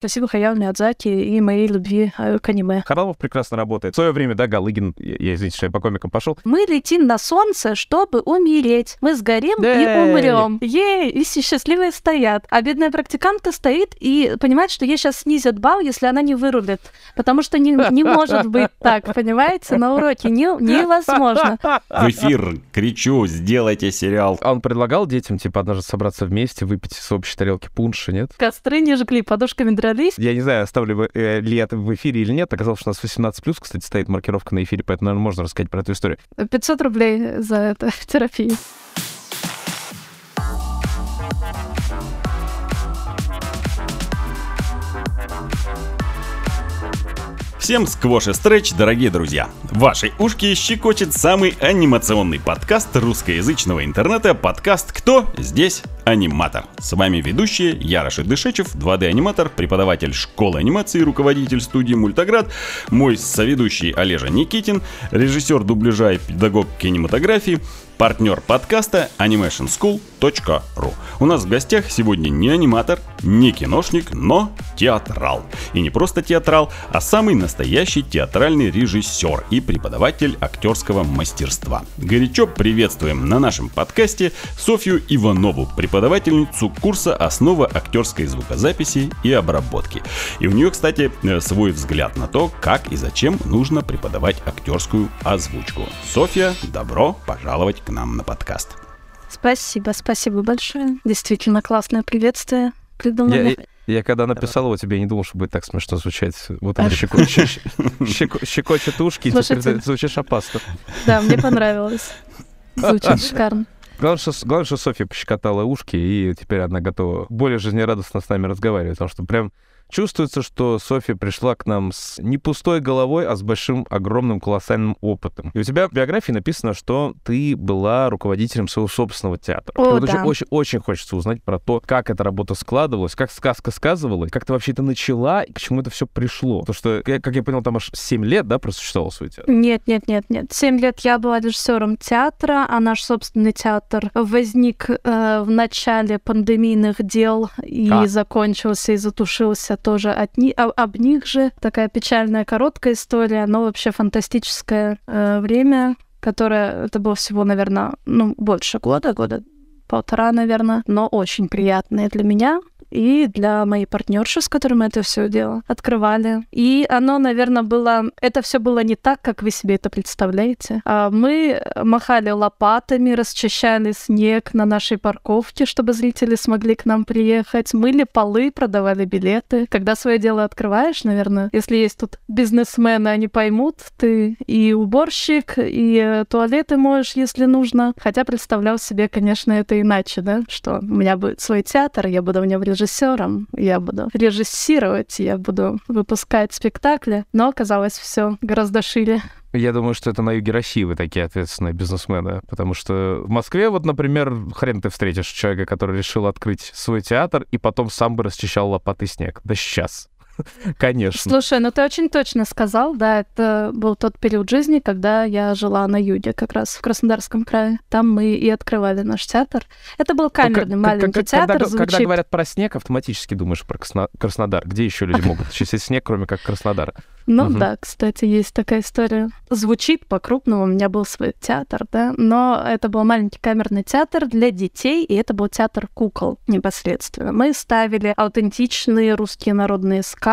Спасибо Хаяо Миядзаки и моей любви э, к аниме. Харламов прекрасно работает. В свое время, да, Галыгин, я, я извините, что я по комикам пошел. Мы летим на солнце, чтобы умереть. Мы сгорим и умрем. Ей, и все счастливые стоят. А бедная практикантка стоит и понимает, что ей сейчас снизят балл, если она не вырубит. Потому что не, не может быть так, понимаете? На уроке не, невозможно. В эфир кричу, сделайте сериал. А он предлагал детям, типа, однажды собраться вместе, выпить с общей тарелки пунша, нет? Костры не жгли, подушками дрались. Я не знаю, оставлю э, ли это в эфире или нет. Оказалось, что у нас 18+, кстати, стоит маркировка на эфире, поэтому, наверное, можно рассказать про эту историю. 500 рублей за это терапию. Всем сквош и стретч, дорогие друзья! Ваши ушки щекочет самый анимационный подкаст русскоязычного интернета, подкаст «Кто здесь аниматор?». С вами ведущие я, Рашид Дышечев, 2D-аниматор, преподаватель школы анимации, руководитель студии «Мультаград», мой соведущий Олежа Никитин, режиссер дубляжа и педагог кинематографии, партнер подкаста animationschool.ru. У нас в гостях сегодня не аниматор, не киношник, но театрал. И не просто театрал, а самый настоящий театральный режиссер и преподаватель актерского мастерства. Горячо приветствуем на нашем подкасте Софью Иванову, преподавательницу курса «Основа актерской звукозаписи и обработки». И у нее, кстати, э, свой взгляд на то, как и зачем нужно преподавать актерскую озвучку. Софья, добро пожаловать к нам на подкаст. Спасибо, спасибо большое. Действительно классное приветствие придумали. Я, я когда написал его тебе, я не думал, что будет так смешно звучать. Вот он щекочет, щеко- щекочет ушки, и теперь Слушайте. ты звучишь опасно. Да, мне понравилось. Звучит шикарно. Главное что, главное, что Софья пощекотала ушки, и теперь она готова более жизнерадостно с нами разговаривать, потому что прям чувствуется, что Софья пришла к нам с не пустой головой, а с большим, огромным, колоссальным опытом. И у тебя в биографии написано, что ты была руководителем своего собственного театра. О, вот да. очень, очень, хочется узнать про то, как эта работа складывалась, как сказка сказывалась, как ты вообще это начала и к чему это все пришло. Потому что, как я понял, там аж 7 лет, да, просуществовал свой театр? Нет, нет, нет, нет. Семь лет я была режиссером театра, а наш собственный театр возник э, в начале пандемийных дел и А. закончился и затушился тоже от ни- о- об них же. Такая печальная короткая история, но вообще фантастическое э, время, которое это было всего, наверное, ну больше года, года полтора, наверное, но очень приятное для меня и для моей партнерши, с которой мы это все дело открывали. И оно, наверное, было... Это все было не так, как вы себе это представляете. А Мы махали лопатами, расчищали снег на нашей парковке, чтобы зрители смогли к нам приехать. Мыли полы, продавали билеты. Когда свое дело открываешь, наверное, если есть тут бизнесмены, они поймут, ты и уборщик, и э, туалеты можешь, если нужно. Хотя представлял себе, конечно, это иначе, да, что у меня будет свой театр, я буду в нем режиссером, я буду режиссировать, я буду выпускать спектакли. Но оказалось все гораздо шире. Я думаю, что это на юге России вы такие ответственные бизнесмены, потому что в Москве вот, например, хрен ты встретишь человека, который решил открыть свой театр и потом сам бы расчищал лопатой снег. Да сейчас. Конечно. Слушай, ну ты очень точно сказал, да, это был тот период жизни, когда я жила на юге, как раз в Краснодарском крае. Там мы и открывали наш театр. Это был камерный Ну, маленький как- театр, когда, звучит... когда говорят про снег, автоматически думаешь про Красно- Краснодар. Где еще люди могут чистить снег, кроме как Краснодара? Ну Мгм. да, кстати, есть такая история. Звучит по-крупному, у меня был свой театр, да, но это был маленький камерный театр для детей, и это был театр кукол непосредственно. Мы ставили аутентичные русские народные сказки.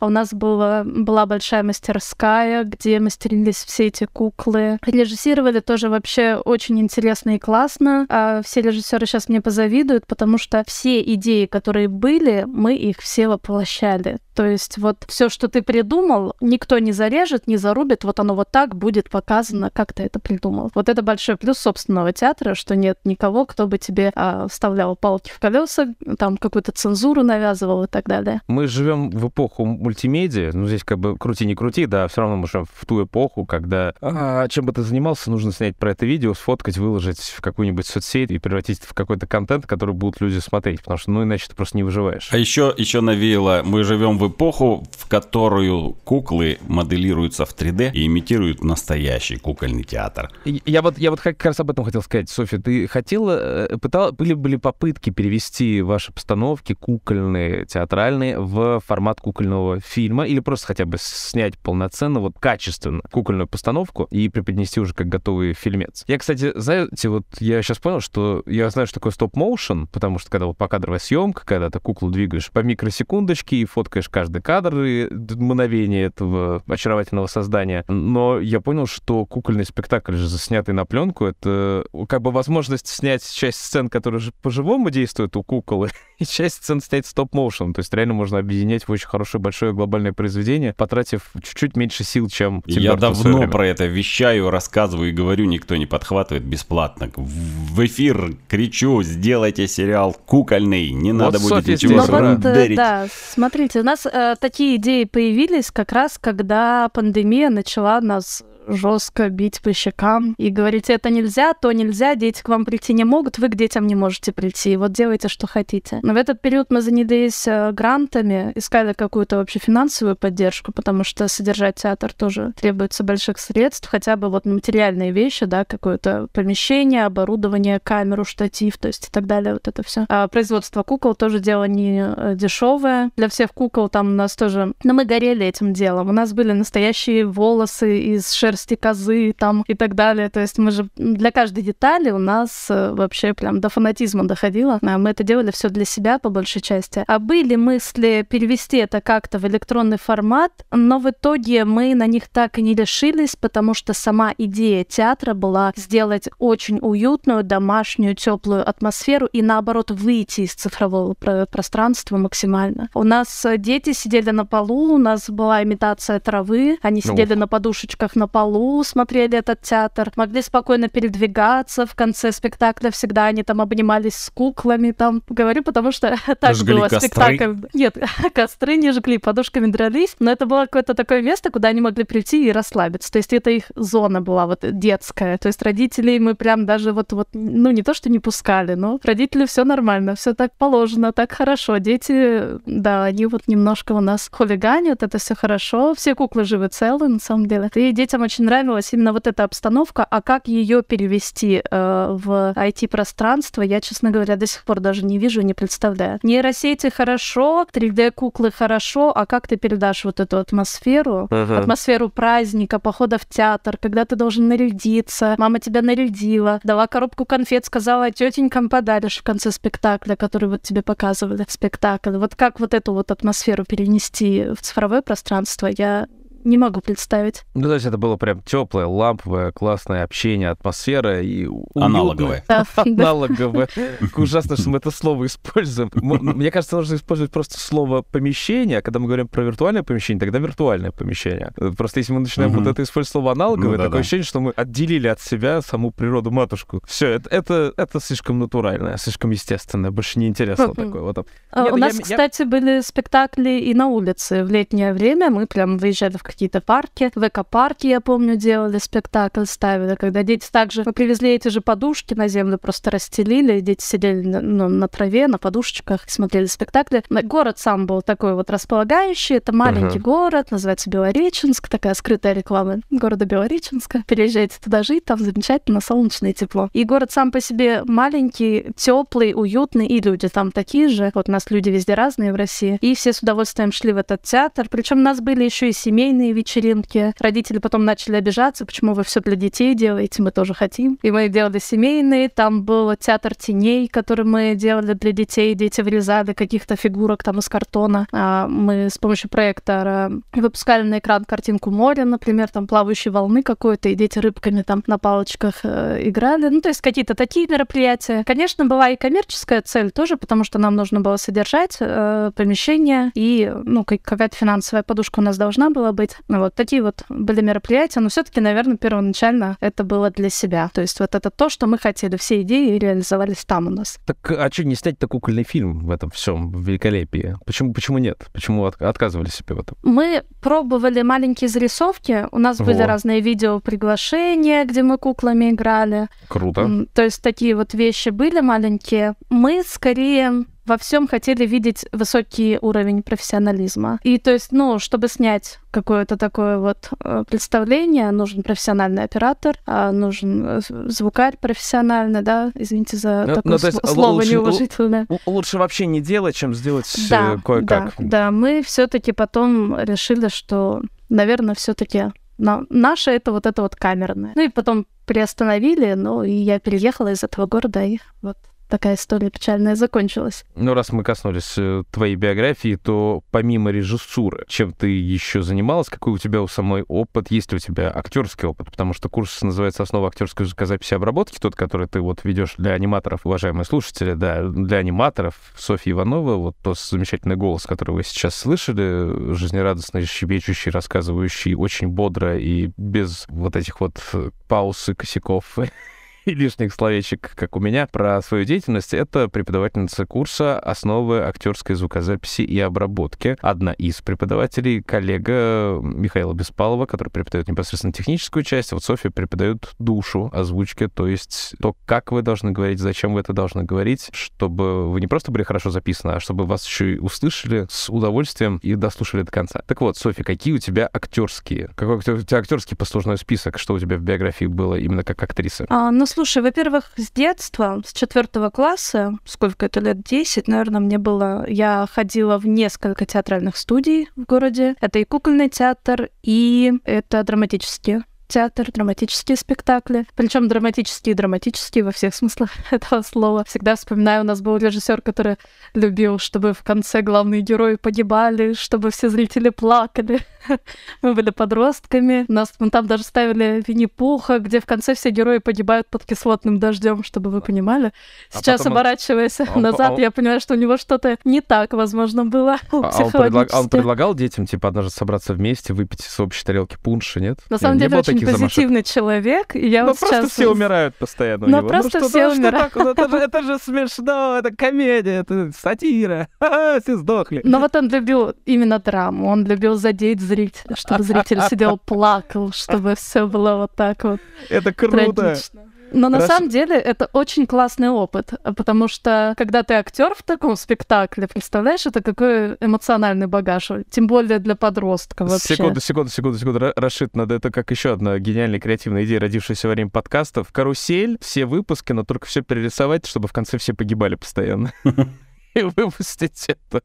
У нас была, была большая мастерская, где мастерились все эти куклы. Режиссировали тоже вообще очень интересно и классно. А все режиссеры сейчас мне позавидуют, потому что все идеи, которые были, мы их все воплощали. То есть вот все, что ты придумал, никто не зарежет, не зарубит, вот оно вот так будет показано, как ты это придумал. Вот это большой плюс собственного театра, что нет никого, кто бы тебе а, вставлял палки в колеса, там какую-то цензуру навязывал и так далее. Мы живем в эпоху мультимедиа, ну здесь как бы крути не крути, да, все равно мы живем в ту эпоху, когда а, чем бы ты занимался, нужно снять про это видео, сфоткать, выложить в какую-нибудь соцсеть и превратить это в какой-то контент, который будут люди смотреть, потому что ну иначе ты просто не выживаешь. А еще, еще навеяло, мы живем в эпоху, в которую куклы моделируются в 3D и имитируют настоящий кукольный театр. Я вот, я вот как раз об этом хотел сказать. Софья, ты хотела, э, пытала, были, были попытки перевести ваши постановки кукольные, театральные в формат кукольного фильма или просто хотя бы снять полноценно, вот качественно кукольную постановку и преподнести уже как готовый фильмец. Я, кстати, знаете, вот я сейчас понял, что я знаю, что такое стоп-моушен, потому что когда вот покадровая съемка, когда ты куклу двигаешь по микросекундочке и фоткаешь каждый кадр и мгновение этого очаровательного создания. Но я понял, что кукольный спектакль же заснятый на пленку, это как бы возможность снять часть сцен, которые же по-живому действуют у куколы, и часть сцен снять стоп-моушен. То есть реально можно объединять в очень хорошее большое глобальное произведение, потратив чуть-чуть меньше сил, чем Тим Я давно про это вещаю, рассказываю и говорю, никто не подхватывает бесплатно. В эфир кричу, сделайте сериал кукольный, не вот надо будет ничего вот, Да, смотрите, у нас э, такие идеи появились как раз, когда пандемия начала нас жестко бить по щекам и говорить, это нельзя, то нельзя, дети к вам прийти не могут, вы к детям не можете прийти, вот делайте, что хотите. Но в этот период мы занялись э, грантами, искали какую-то вообще финансовую поддержку, потому что содержать театр тоже требуется больших средств, хотя бы вот материальные вещи, да, какое-то помещение, оборудование, камеру, штатив, то есть и так далее, вот это все. А производство кукол тоже дело не э, дешевое. Для всех кукол там у нас тоже... Но мы горели этим делом. У нас были настоящие волосы из шерсти шерсти козы там и так далее. То есть мы же для каждой детали у нас э, вообще прям до фанатизма доходило. А мы это делали все для себя по большей части. А были мысли перевести это как-то в электронный формат, но в итоге мы на них так и не решились, потому что сама идея театра была сделать очень уютную, домашнюю, теплую атмосферу и наоборот выйти из цифрового пространства максимально. У нас э, дети сидели на полу, у нас была имитация травы, они ну. сидели на подушечках на полу, полу смотрели этот театр, могли спокойно передвигаться. В конце спектакля всегда они там обнимались с куклами, там, говорю, потому что так жгли было костры. спектакль. Нет, костры не жгли, подушками дрались, но это было какое-то такое место, куда они могли прийти и расслабиться. То есть это их зона была вот детская. То есть родителей мы прям даже вот, вот ну не то, что не пускали, но родители все нормально, все так положено, так хорошо. Дети, да, они вот немножко у нас хулиганят, это все хорошо, все куклы живы целы, на самом деле. И детям очень очень нравилась именно вот эта обстановка, а как ее перевести э, в IT-пространство, я, честно говоря, до сих пор даже не вижу, не представляю. Нейросети хорошо, 3D-куклы хорошо, а как ты передашь вот эту атмосферу, uh-huh. атмосферу праздника, похода в театр, когда ты должен нарядиться, мама тебя нарядила, дала коробку конфет, сказала, тетенькам подаришь в конце спектакля, который вот тебе показывали спектакль. Вот как вот эту вот атмосферу перенести в цифровое пространство, я не могу представить. Ну, то есть это было прям теплое, ламповое, классное общение, атмосфера и Аналоговое. Аналоговое. Ужасно, что мы это слово используем. Мне кажется, нужно использовать просто слово «помещение», а когда мы говорим про виртуальное помещение, тогда виртуальное помещение. Просто если мы начинаем вот это использовать слово «аналоговое», ну такое ощущение, что мы отделили от себя саму природу-матушку. Все, это, слишком натуральное, слишком естественное, больше не интересно такое. Вот. А у нас, кстати, были спектакли и на улице в летнее время. Мы прям выезжали в какие-то парки. В эко-парке, я помню, делали спектакль, ставили, когда дети также... Мы привезли эти же подушки на землю, просто расстелили, дети сидели на, ну, на траве, на подушечках, смотрели спектакли. Город сам был такой вот располагающий. Это маленький uh-huh. город, называется Белореченск, такая скрытая реклама города Белореченска. Переезжайте туда жить, там замечательно, солнечное тепло. И город сам по себе маленький, теплый, уютный, и люди там такие же. Вот у нас люди везде разные в России. И все с удовольствием шли в этот театр. Причем у нас были еще и семейные семейные вечеринки. Родители потом начали обижаться, почему вы все для детей делаете, мы тоже хотим. И мы делали семейные, там был театр теней, который мы делали для детей, дети вырезали каких-то фигурок там из картона. А мы с помощью проектора выпускали на экран картинку моря, например, там плавающие волны какой-то, и дети рыбками там на палочках э, играли. Ну, то есть какие-то такие мероприятия. Конечно, была и коммерческая цель тоже, потому что нам нужно было содержать э, помещение, и, ну, какая-то финансовая подушка у нас должна была быть. Вот такие вот были мероприятия, но все-таки, наверное, первоначально это было для себя. То есть вот это то, что мы хотели, все идеи реализовались там у нас. Так а что не снять-то кукольный фильм в этом всем великолепии? Почему, почему нет? Почему от, отказывали себе в этом? Мы пробовали маленькие зарисовки, у нас Во. были разные видео приглашения, где мы куклами играли. Круто. То есть такие вот вещи были маленькие. Мы скорее во всем хотели видеть высокий уровень профессионализма. И то есть, ну, чтобы снять какое-то такое вот э, представление, нужен профессиональный оператор, а нужен э, звукарь профессиональный, да, извините за ну, такое ну, сл- слово лучше, неуважительное. Лучше вообще не делать, чем сделать да, кое-как. Да, да, мы все-таки потом решили, что, наверное, все-таки но наше это вот это вот камерное. Ну и потом приостановили, ну и я переехала из этого города, и вот такая история печальная закончилась. Ну, раз мы коснулись э, твоей биографии, то помимо режиссуры, чем ты еще занималась? Какой у тебя у самой опыт? Есть ли у тебя актерский опыт? Потому что курс называется «Основа актерской звукозаписи и обработки», тот, который ты вот ведешь для аниматоров, уважаемые слушатели, да, для аниматоров Софья Иванова, вот тот замечательный голос, который вы сейчас слышали, жизнерадостный, щебечущий, рассказывающий очень бодро и без вот этих вот пауз и косяков и лишних словечек, как у меня, про свою деятельность. Это преподавательница курса «Основы актерской звукозаписи и обработки». Одна из преподавателей, коллега Михаила Беспалова, который преподает непосредственно техническую часть, вот Софья преподает душу озвучки, то есть то, как вы должны говорить, зачем вы это должны говорить, чтобы вы не просто были хорошо записаны, а чтобы вас еще и услышали с удовольствием и дослушали до конца. Так вот, Софья, какие у тебя актерские? Какой у тебя актерский послужной список? Что у тебя в биографии было именно как актриса? А, ну, Слушай, во-первых, с детства, с четвертого класса, сколько это лет, 10, наверное, мне было, я ходила в несколько театральных студий в городе. Это и кукольный театр, и это драматические театр, драматические спектакли. Причем драматические и драматические во всех смыслах этого слова. Всегда вспоминаю, у нас был режиссер, который любил, чтобы в конце главные герои погибали, чтобы все зрители плакали. Мы были подростками. Нас мы там даже ставили Винни-Пуха, где в конце все герои погибают под кислотным дождем, чтобы вы понимали. А Сейчас, а потом... оборачиваясь он, назад, он... я понимаю, что у него что-то не так, возможно, было. А, а он, предлаг... он предлагал детям, типа, однажды собраться вместе, выпить с общей тарелки пунша, нет? На самом деле, очень позитивный замашек? человек. И я ну, вот просто сейчас... все умирают постоянно. Ну, просто ну, все умирают. Ну, это, же, это же смешно, это комедия, это сатира. Все сдохли. Но вот он любил именно драму, он любил задеть зрителя, чтобы зритель сидел, плакал, чтобы все было вот так вот. Это круто. Трагично. Но на Раз... самом деле это очень классный опыт, потому что когда ты актер в таком спектакле, представляешь, это какой эмоциональный багаж, тем более для подростка вообще. Секунду, секунду, секунду, секунду. Рашид, надо это как еще одна гениальная креативная идея, родившаяся во время подкастов. Карусель, все выпуски, но только все перерисовать, чтобы в конце все погибали постоянно. И выпустить это.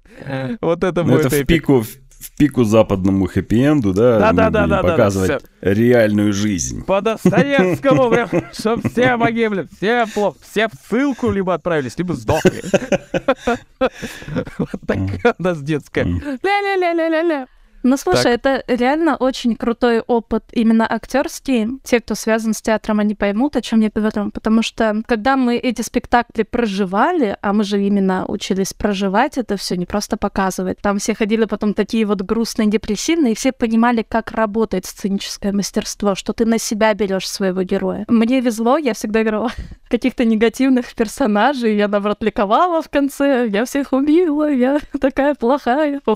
Вот это будет Это в пику в пику западному хэппи-энду, да, да, да, да, да, показывать да, да, реальную жизнь. По Достоевскому, чтобы все погибли, все плохо, все в ссылку либо отправились, либо сдохли. Вот такая у нас детская. Ля-ля-ля-ля-ля-ля. Ну, слушай, так. это реально очень крутой опыт именно актерский. Те, кто связан с театром, они поймут, о чем я говорю. Потому что когда мы эти спектакли проживали, а мы же именно учились проживать это все, не просто показывать. Там все ходили потом такие вот грустные, депрессивные, и все понимали, как работает сценическое мастерство, что ты на себя берешь своего героя. Мне везло, я всегда играла каких-то негативных персонажей, я, наоборот, ликовала в конце, я всех убила, я такая плохая.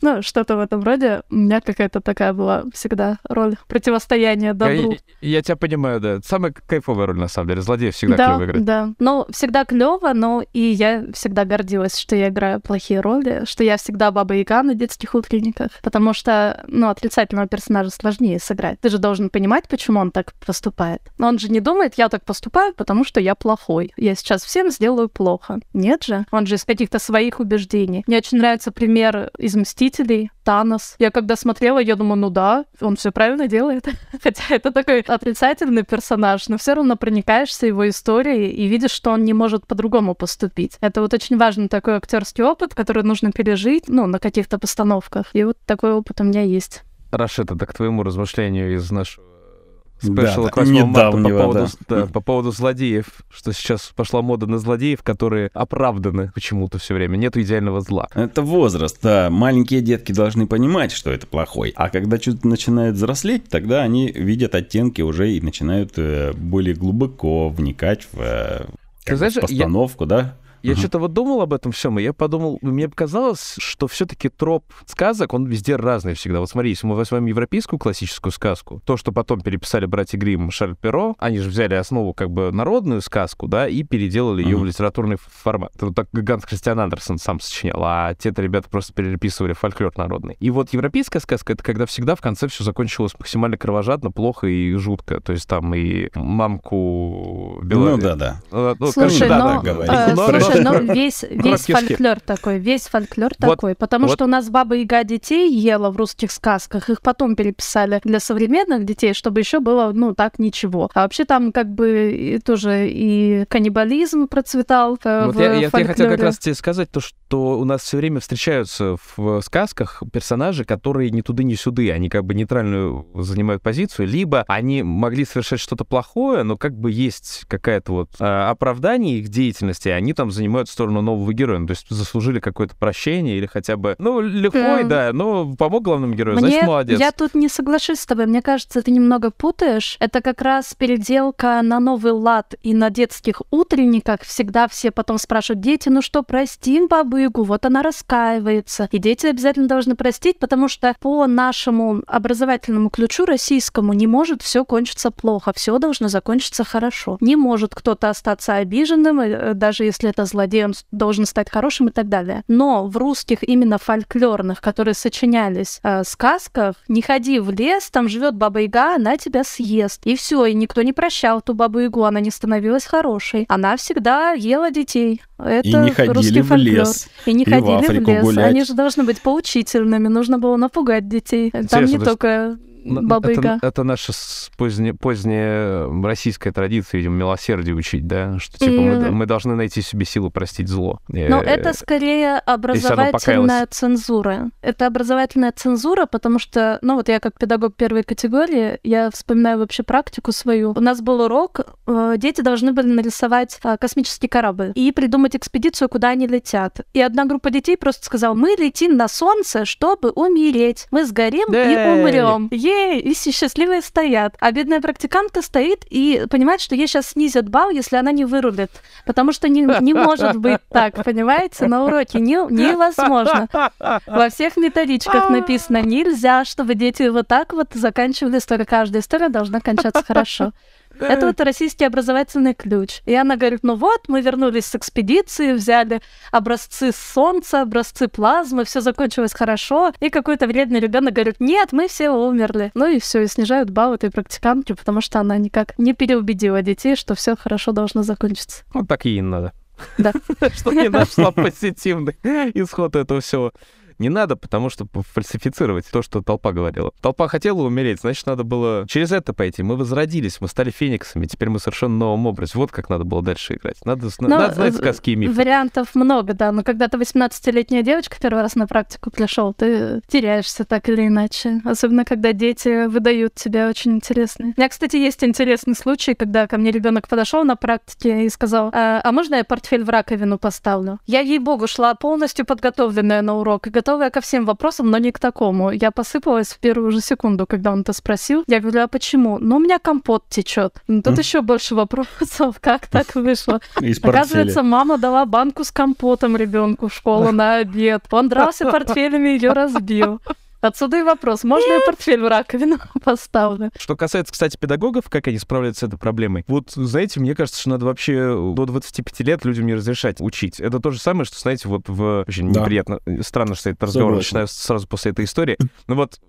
Ну, что-то вот этом роде. У меня какая-то такая была всегда роль противостояния добру. Я, я тебя понимаю, да. Самая кайфовая роль, на самом деле. Злодей всегда да, клево играть. Да, ну, всегда клево, но и я всегда гордилась, что я играю плохие роли, что я всегда Баба Яга на детских утренниках, потому что, ну, отрицательного персонажа сложнее сыграть. Ты же должен понимать, почему он так поступает. Но он же не думает, я так поступаю, потому что я плохой. Я сейчас всем сделаю плохо. Нет же. Он же из каких-то своих убеждений. Мне очень нравится пример из «Мстителей», Танос. Я когда смотрела, я думаю, ну да, он все правильно делает. Хотя это такой отрицательный персонаж, но все равно проникаешься его историей и видишь, что он не может по-другому поступить. Это вот очень важный такой актерский опыт, который нужно пережить, ну, на каких-то постановках. И вот такой опыт у меня есть. Рашид, это к твоему размышлению из нашего спешл да, 8 марта по поводу, да. Да, по поводу злодеев, что сейчас пошла мода на злодеев, которые оправданы почему-то все время. Нет идеального зла. Это возраст, да. Маленькие детки должны понимать, что это плохой. А когда что-то начинает взрослеть, тогда они видят оттенки уже и начинают э, более глубоко вникать в, э, знаешь, постановку, я... да? Я что-то вот думал об этом всем, и я подумал, мне показалось, что все-таки троп сказок, он везде разный всегда. Вот смотри, если мы возьмем европейскую классическую сказку, то, что потом переписали братья Гримм Шарль Перо, они же взяли основу как бы народную сказку, да, и переделали ее в литературный формат. Вот так Ганс Христиан Андерсон сам сочинял, а те-то ребята просто переписывали фольклор народный. И вот европейская сказка — это когда всегда в конце все закончилось максимально кровожадно, плохо и жутко. То есть там и мамку... Ну да-да. Ну, слушай, но, да, э, слушай, но весь, весь фольклор такой, весь фольклор вот, такой, потому вот. что у нас Баба Яга детей ела в русских сказках, их потом переписали для современных детей, чтобы еще было, ну, так ничего. А вообще там как бы тоже и каннибализм процветал э, вот в я, я, я хотел как раз тебе сказать то, что у нас все время встречаются в сказках персонажи, которые ни туды, ни сюды, они как бы нейтральную занимают позицию, либо они могли совершать что-то плохое, но как бы есть какая-то вот э, оправдание их деятельности, и они там занимают сторону нового героя, ну, то есть заслужили какое-то прощение или хотя бы, ну, лихой, mm. да, но помог главному герою, Мне, значит, молодец. Я тут не соглашусь с тобой, мне кажется, ты немного путаешь. Это как раз переделка на новый лад и на детских утренниках. Всегда все потом спрашивают, дети, ну что, простим бабыгу, вот она раскаивается. И дети обязательно должны простить, потому что по нашему образовательному ключу российскому не может все кончиться плохо, все должно закончиться хорошо. Не может кто-то остаться обиженным, э, даже если это злодей, он должен стать хорошим и так далее. Но в русских именно фольклорных, которые сочинялись э, сказках, не ходи в лес, там живет баба Яга, она тебя съест. И все, и никто не прощал ту бабу Ягу, она не становилась хорошей. Она всегда ела детей. Это и не ходили русский в фольклор. лес. И не и ходили в, в лес. гулять. Они же должны быть поучительными, нужно было напугать детей. Там Интересно, не только Баба это, это наша поздняя, поздняя российская традиция, видимо, милосердие учить, да? Что типа мы, мы должны найти себе силу простить зло. Но э, это скорее образовательная цензура. Это образовательная цензура, потому что, ну вот я как педагог первой категории, я вспоминаю вообще практику свою. У нас был урок, э, дети должны были нарисовать э, космический корабль и придумать экспедицию, куда они летят. И одна группа детей просто сказала, мы летим на Солнце, чтобы умереть. Мы сгорим и умрем ей, и счастливые стоят. А бедная практикантка стоит и понимает, что ей сейчас снизят балл, если она не вырулит. Потому что не, не может быть так, понимаете? На уроке не, невозможно. Во всех методичках написано, нельзя, чтобы дети вот так вот заканчивали историю. Каждая история должна кончаться хорошо. Это вот российский образовательный ключ. И она говорит, ну вот, мы вернулись с экспедиции, взяли образцы солнца, образцы плазмы, все закончилось хорошо. И какой-то вредный ребенок говорит, нет, мы все умерли. Ну и все, и снижают балл этой практикантки, потому что она никак не переубедила детей, что все хорошо должно закончиться. Вот так и надо. Да. Что не нашла позитивный исход этого всего не надо, потому что фальсифицировать то, что толпа говорила. Толпа хотела умереть, значит, надо было через это пойти. Мы возродились, мы стали фениксами, теперь мы совершенно новом образе. Вот как надо было дальше играть. Надо, но надо знать сказки и мифы. Вариантов много, да, но когда ты 18-летняя девочка первый раз на практику пришел, ты теряешься так или иначе. Особенно, когда дети выдают тебя очень интересные. У меня, кстати, есть интересный случай, когда ко мне ребенок подошел на практике и сказал, а, а можно я портфель в раковину поставлю? Я, ей-богу, шла полностью подготовленная на урок и готовая ко всем вопросам, но не к такому. Я посыпалась в первую же секунду, когда он это спросил. Я говорю, а почему? Ну, у меня компот течет. Ну, тут mm. еще больше вопросов, как так вышло. Оказывается, мама дала банку с компотом ребенку в школу на обед. Он дрался портфелями, ее разбил. Отсюда и вопрос, можно Нет. я портфель в раковину поставлю? Что касается, кстати, педагогов, как они справляются с этой проблемой, вот, знаете, мне кажется, что надо вообще до 25 лет людям не разрешать учить. Это то же самое, что, знаете, вот в... Очень да. неприятно, странно, что этот разговор начинаю сразу после этой истории. Ну вот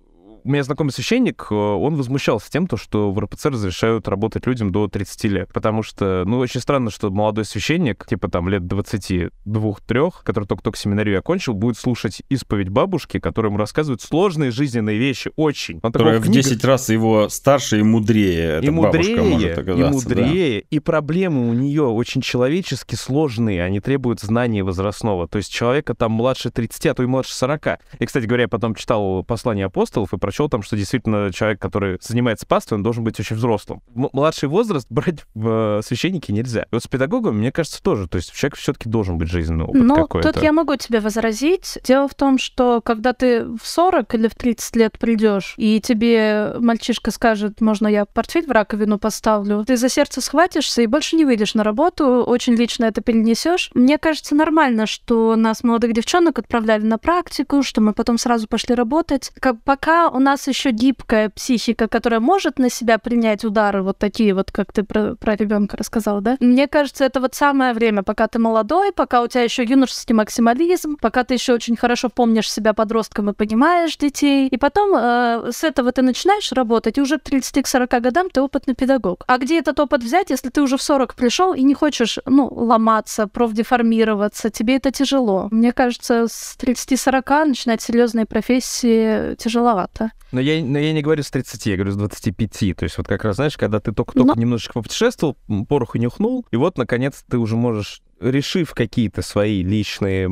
у меня знакомый священник, э, он возмущался тем, то, что в РПЦ разрешают работать людям до 30 лет. Потому что, ну, очень странно, что молодой священник, типа там лет 22-3, который только-только семинарию окончил, будет слушать исповедь бабушки, которая ему рассказывает сложные жизненные вещи, очень. Он которая в 10 раз его старше и мудрее. И мудрее, и мудрее. Да. И проблемы у нее очень человечески сложные, они требуют знания возрастного. То есть человека там младше 30, а то и младше 40. И, кстати говоря, я потом читал послание апостолов и прочел прочел там, что действительно человек, который занимается паствой, он должен быть очень взрослым. М- младший возраст брать в э, священники нельзя. И вот с педагогом, мне кажется, тоже. То есть человек все-таки должен быть жизненный опыт Но какой-то. тут я могу тебе возразить. Дело в том, что когда ты в 40 или в 30 лет придешь, и тебе мальчишка скажет, можно я портфель в раковину поставлю, ты за сердце схватишься и больше не выйдешь на работу, очень лично это перенесешь. Мне кажется нормально, что нас, молодых девчонок, отправляли на практику, что мы потом сразу пошли работать. Как, пока у нас еще гибкая психика, которая может на себя принять удары вот такие вот, как ты про, про ребенка рассказал, да? Мне кажется, это вот самое время, пока ты молодой, пока у тебя еще юношеский максимализм, пока ты еще очень хорошо помнишь себя подростком и понимаешь детей. И потом э, с этого ты начинаешь работать, и уже к 30-40 годам ты опытный педагог. А где этот опыт взять, если ты уже в 40 пришел и не хочешь, ну, ломаться, профдеформироваться, тебе это тяжело. Мне кажется, с 30-40 начинать серьезные профессии тяжеловато. Но я, но я не говорю с 30, я говорю с 25. То есть вот как раз, знаешь, когда ты только-только Но- немножечко попутешествовал, пороху нюхнул, и вот, наконец, ты уже можешь, решив какие-то свои личные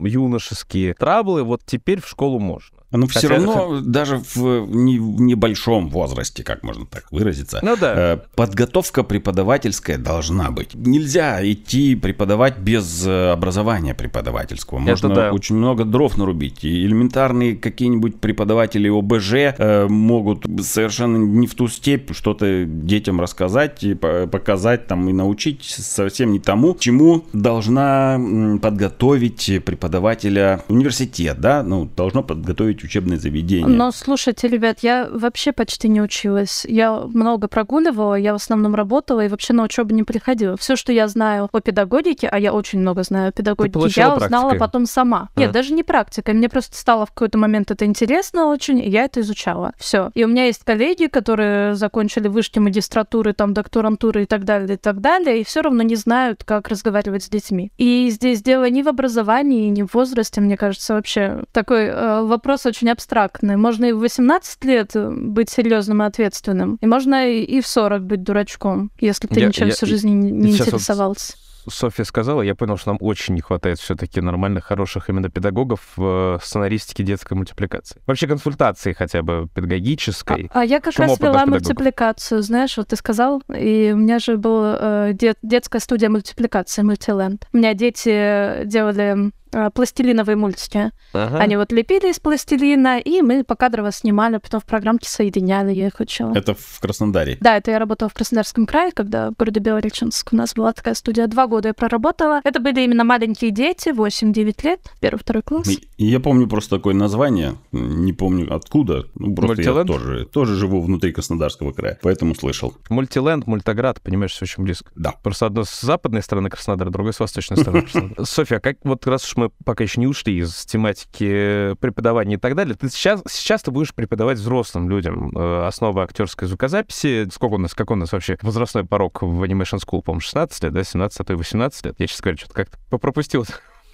юношеские траблы, вот теперь в школу можно. Но все Хотя- равно даже в не- в небольшом возрасте, как можно так выразиться, Ну да. э, подготовка преподавательская должна быть. Нельзя идти преподавать без э, образования преподавательского. Можно да. очень много дров нарубить. И элементарные какие-нибудь преподаватели ОБЖ э, могут совершенно не в ту степь что-то детям рассказать, и по- показать там и научить совсем не тому, чему должна подготовить преподавателя университет, да, ну, должно подготовить учебное заведение. Но слушайте, ребят, я вообще почти не училась. Я много прогуливала, я в основном работала и вообще на учебу не приходила. Все, что я знаю о педагогике, а я очень много знаю о педагогике, я узнала практикой? потом сама. А. Нет, даже не практикой. Мне просто стало в какой-то момент это интересно очень, и я это изучала. Все. И у меня есть коллеги, которые закончили вышки магистратуры, там, докторантуры и так далее, и так далее, и все равно не знают, как разговаривать с детьми. И здесь дело не в образовании, не в возрасте, мне кажется, вообще такой э, вопрос очень абстрактный. Можно и в 18 лет э, быть серьезным и ответственным, и можно и в 40 быть дурачком, если ты Я- ничем я- всю жизнь не, не сейчас вот интересовался. Софья сказала, я понял, что нам очень не хватает все-таки нормальных, хороших именно педагогов в э, сценаристике детской мультипликации. Вообще консультации хотя бы педагогической. А я как раз вела мультипликацию, знаешь, вот ты сказал, и у меня же была э, дет- детская студия мультипликации, Мультиленд. У меня дети делали пластилиновые мультики. Ага. Они вот лепили из пластилина, и мы покадрово снимали, потом в программке соединяли, я их учила. Это в Краснодаре. Да, это я работала в Краснодарском крае, когда в городе Белореченск у нас была такая студия. Два года я проработала. Это были именно маленькие дети, 8-9 лет, первый, второй класс. Я помню просто такое название, не помню откуда. Ну, просто я Мультиленд? тоже, тоже живу внутри Краснодарского края, поэтому слышал. Мультиленд, Мультоград, понимаешь, все очень близко. Да. Просто одно с западной стороны Краснодара, другое с восточной стороны Краснодара. Софья, а как вот раз уж мы пока еще не ушли из тематики преподавания и так далее, ты сейчас, сейчас ты будешь преподавать взрослым людям э, основы актерской звукозаписи. Сколько у нас, какой у нас вообще возрастной порог в Animation School, по-моему, 16 лет, да, 17, а то и 18 лет? Я, честно говоря, что-то как-то пропустил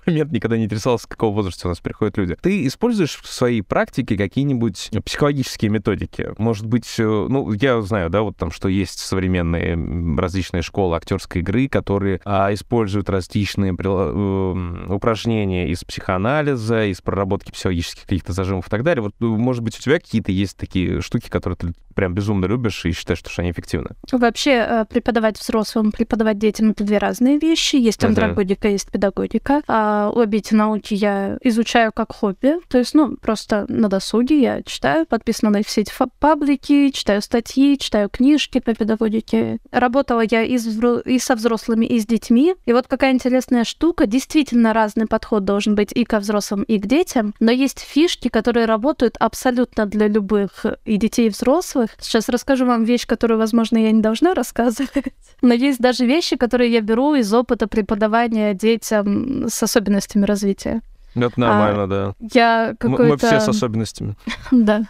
момент, никогда не интересовался, с какого возраста у нас приходят люди. Ты используешь в своей практике какие-нибудь психологические методики? Может быть, э, ну, я знаю, да, вот там, что есть современные различные школы актерской игры, которые а, используют различные прила- эм, упражнения из психоанализа, из проработки психологических каких-то зажимов и так далее. Вот, ну, может быть, у тебя какие-то есть такие штуки, которые ты прям безумно любишь и считаешь, что они эффективны? Вообще, э, преподавать взрослым, преподавать детям — это две разные вещи. Есть Мгм. андрогогика, есть педагогика. А обе эти науки я изучаю как хобби. То есть, ну, просто на досуге я читаю, подписана на все эти паблики, читаю статьи, читаю книжки по педагогике. Работала я и, с и со взрослыми, и с детьми. И вот какая интересная штука. Действительно разный подход должен быть и ко взрослым, и к детям. Но есть фишки, которые работают абсолютно для любых и детей, и взрослых. Сейчас расскажу вам вещь, которую, возможно, я не должна рассказывать. Но есть даже вещи, которые я беру из опыта преподавания детям с особенностями развития. Это нормально, да. Я Мы- какой-то... Мы все с особенностями. Да,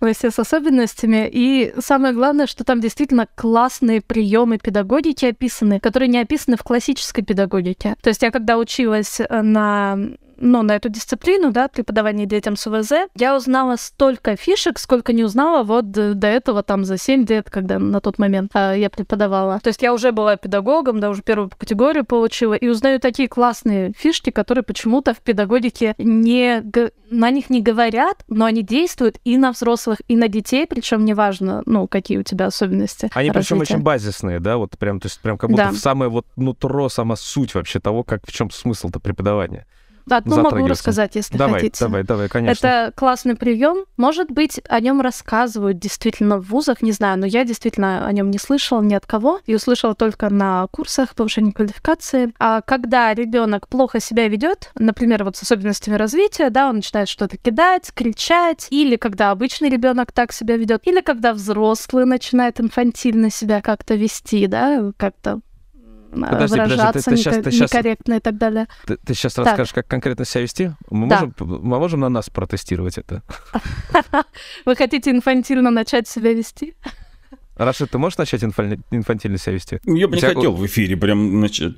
мы все с особенностями. И самое главное, что там действительно классные приемы педагогики описаны, которые не описаны в классической педагогике. То есть я когда училась э, на ну, на эту дисциплину, да, преподавание детям с УВЗ, я узнала столько фишек, сколько не узнала вот до этого там за 7 лет, когда на тот момент а, я преподавала. То есть я уже была педагогом, да, уже первую категорию получила, и узнаю такие классные фишки, которые почему-то в педагогике не на них не говорят, но они действуют и на взрослых, и на детей, причем неважно, ну, какие у тебя особенности. Они причем очень базисные, да, вот прям, то есть прям как будто Да. в самое вот нутро, сама суть вообще того, как в чем смысл-то преподавания. Одну могу рассказать, если давай, хотите. давай, давай, конечно. Это классный прием. Может быть, о нем рассказывают действительно в вузах, не знаю, но я действительно о нем не слышала ни от кого и услышала только на курсах повышения квалификации. А когда ребенок плохо себя ведет, например, вот с особенностями развития, да, он начинает что-то кидать, кричать, или когда обычный ребенок так себя ведет, или когда взрослый начинает инфантильно себя как-то вести, да, как-то м, Подожди, подожди, ты- выражаться ты неко- ты щас- некорректно и так далее. Ты, сейчас Так. расскажешь, как конкретно себя вести? Мы, Да. можем, мы можем на нас протестировать это? Вы хотите инфантильно начать себя вести? Рашид, ты можешь начать инфаль- инфантильно себя вести? Ну, Я бы не тебя- хотел в эфире прям начать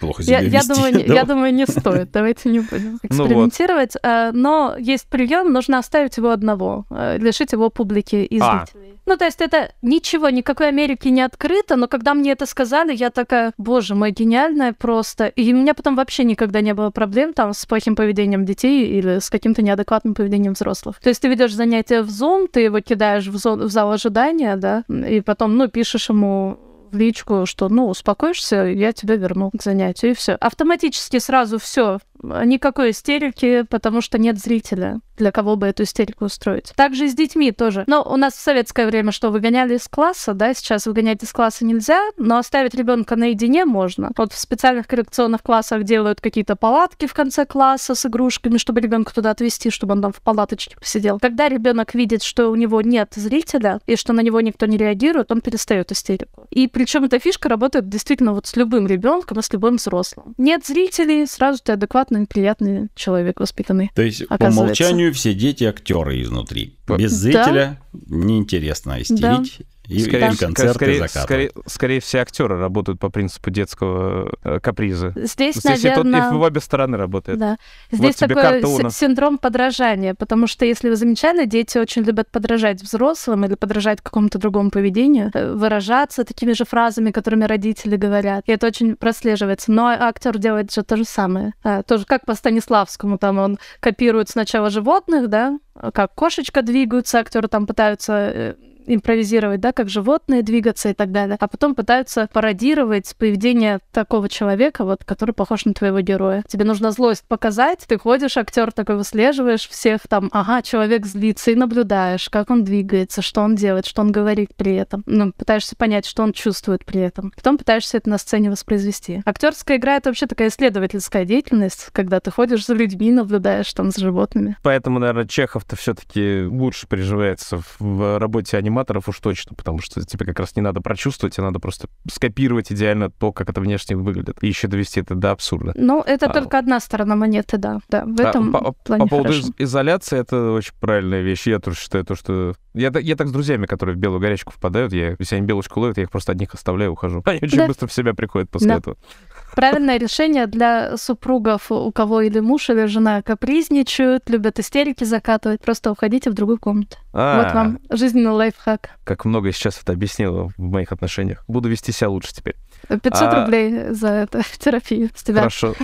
плохо себя Я, я вести. думаю, не, я думаю, не стоит. Давайте не будем экспериментировать. Э, Но есть прием, нужно оставить его одного, э, лишить его публики и А. зрителей. Ну, то есть это ничего, никакой Америки не открыто, но когда мне это сказали, я такая, боже мой, гениальная просто. И у меня потом вообще никогда не было проблем там с плохим поведением детей или с каким-то неадекватным поведением взрослых. То есть ты ведешь занятие в Zoom, ты его кидаешь в, зон- в зал ожидания, да, и потом, ну, пишешь ему в личку, что, ну, успокоишься, я тебя верну к занятию, и все. Автоматически сразу все, никакой истерики, потому что нет зрителя, для кого бы эту истерику устроить. Также и с детьми тоже. Но у нас в советское время что, выгоняли из класса, да, сейчас выгонять из класса нельзя, но оставить ребенка наедине можно. Вот в специальных коррекционных классах делают какие-то палатки в конце класса с игрушками, чтобы ребенка туда отвезти, чтобы он там в палаточке посидел. Когда ребенок видит, что у него нет зрителя и что на него никто не реагирует, он перестает истерику. И причем эта фишка работает действительно вот с любым ребенком и с любым взрослым. Нет зрителей, сразу ты адекватный, приятный человек воспитанный. То есть, по умолчанию все дети актеры изнутри. Без Да. зрителя неинтересно истерить. И, Скорее, и концерты скорее, скорее, скорее все актеры работают по принципу детского э, каприза. Здесь, Здесь и, тут- и наверное... в обе стороны работает. Да. Вот Здесь тебе такой синдром подражания, потому что, если вы замечали, дети очень любят подражать взрослым или подражать какому-то другому поведению, э, выражаться такими же фразами, которыми родители говорят. И это очень прослеживается. Но актер делает же то же самое. А, тоже как по Станиславскому, там он копирует сначала животных, да, как кошечка двигаются, актеры там пытаются э, импровизировать, да, как животные двигаться и так далее, а потом пытаются пародировать поведение такого человека, вот, который похож на твоего героя. Тебе нужно злость показать, ты ходишь, актер такой выслеживаешь всех там, ага, человек злится и наблюдаешь, как он двигается, что он делает, что он говорит при этом. Ну, пытаешься понять, что он чувствует при этом. Потом пытаешься это на сцене воспроизвести. Актерская игра это вообще такая исследовательская деятельность, когда ты ходишь за людьми, наблюдаешь там за животными. Поэтому, наверное, Чехов-то все-таки лучше приживается в- работе аниматоров уж точно, потому что тебе как раз не надо прочувствовать, тебе надо просто скопировать идеально то, как это внешне выглядит, и еще довести это до абсурда. Ну, это А. только одна сторона монеты, да. Да, в А, этом по, плане по поводу хорошо. из- изоляции, это очень правильная вещь. Я тоже считаю то, что... Я, я так с друзьями, которые в белую горячку впадают, я, если они белочку ловят, я их просто одних оставляю и ухожу. Они очень Да. быстро в себя приходят после Да. этого. Правильное решение для супругов, у кого или муж, или жена капризничают, любят истерики закатывать. Просто уходите в другую комнату. А, Вот вам жизненный лайфхак. Как много сейчас это объяснило в моих отношениях. Буду вести себя лучше теперь. 500 А. рублей за это терапию с тебя. Хорошо.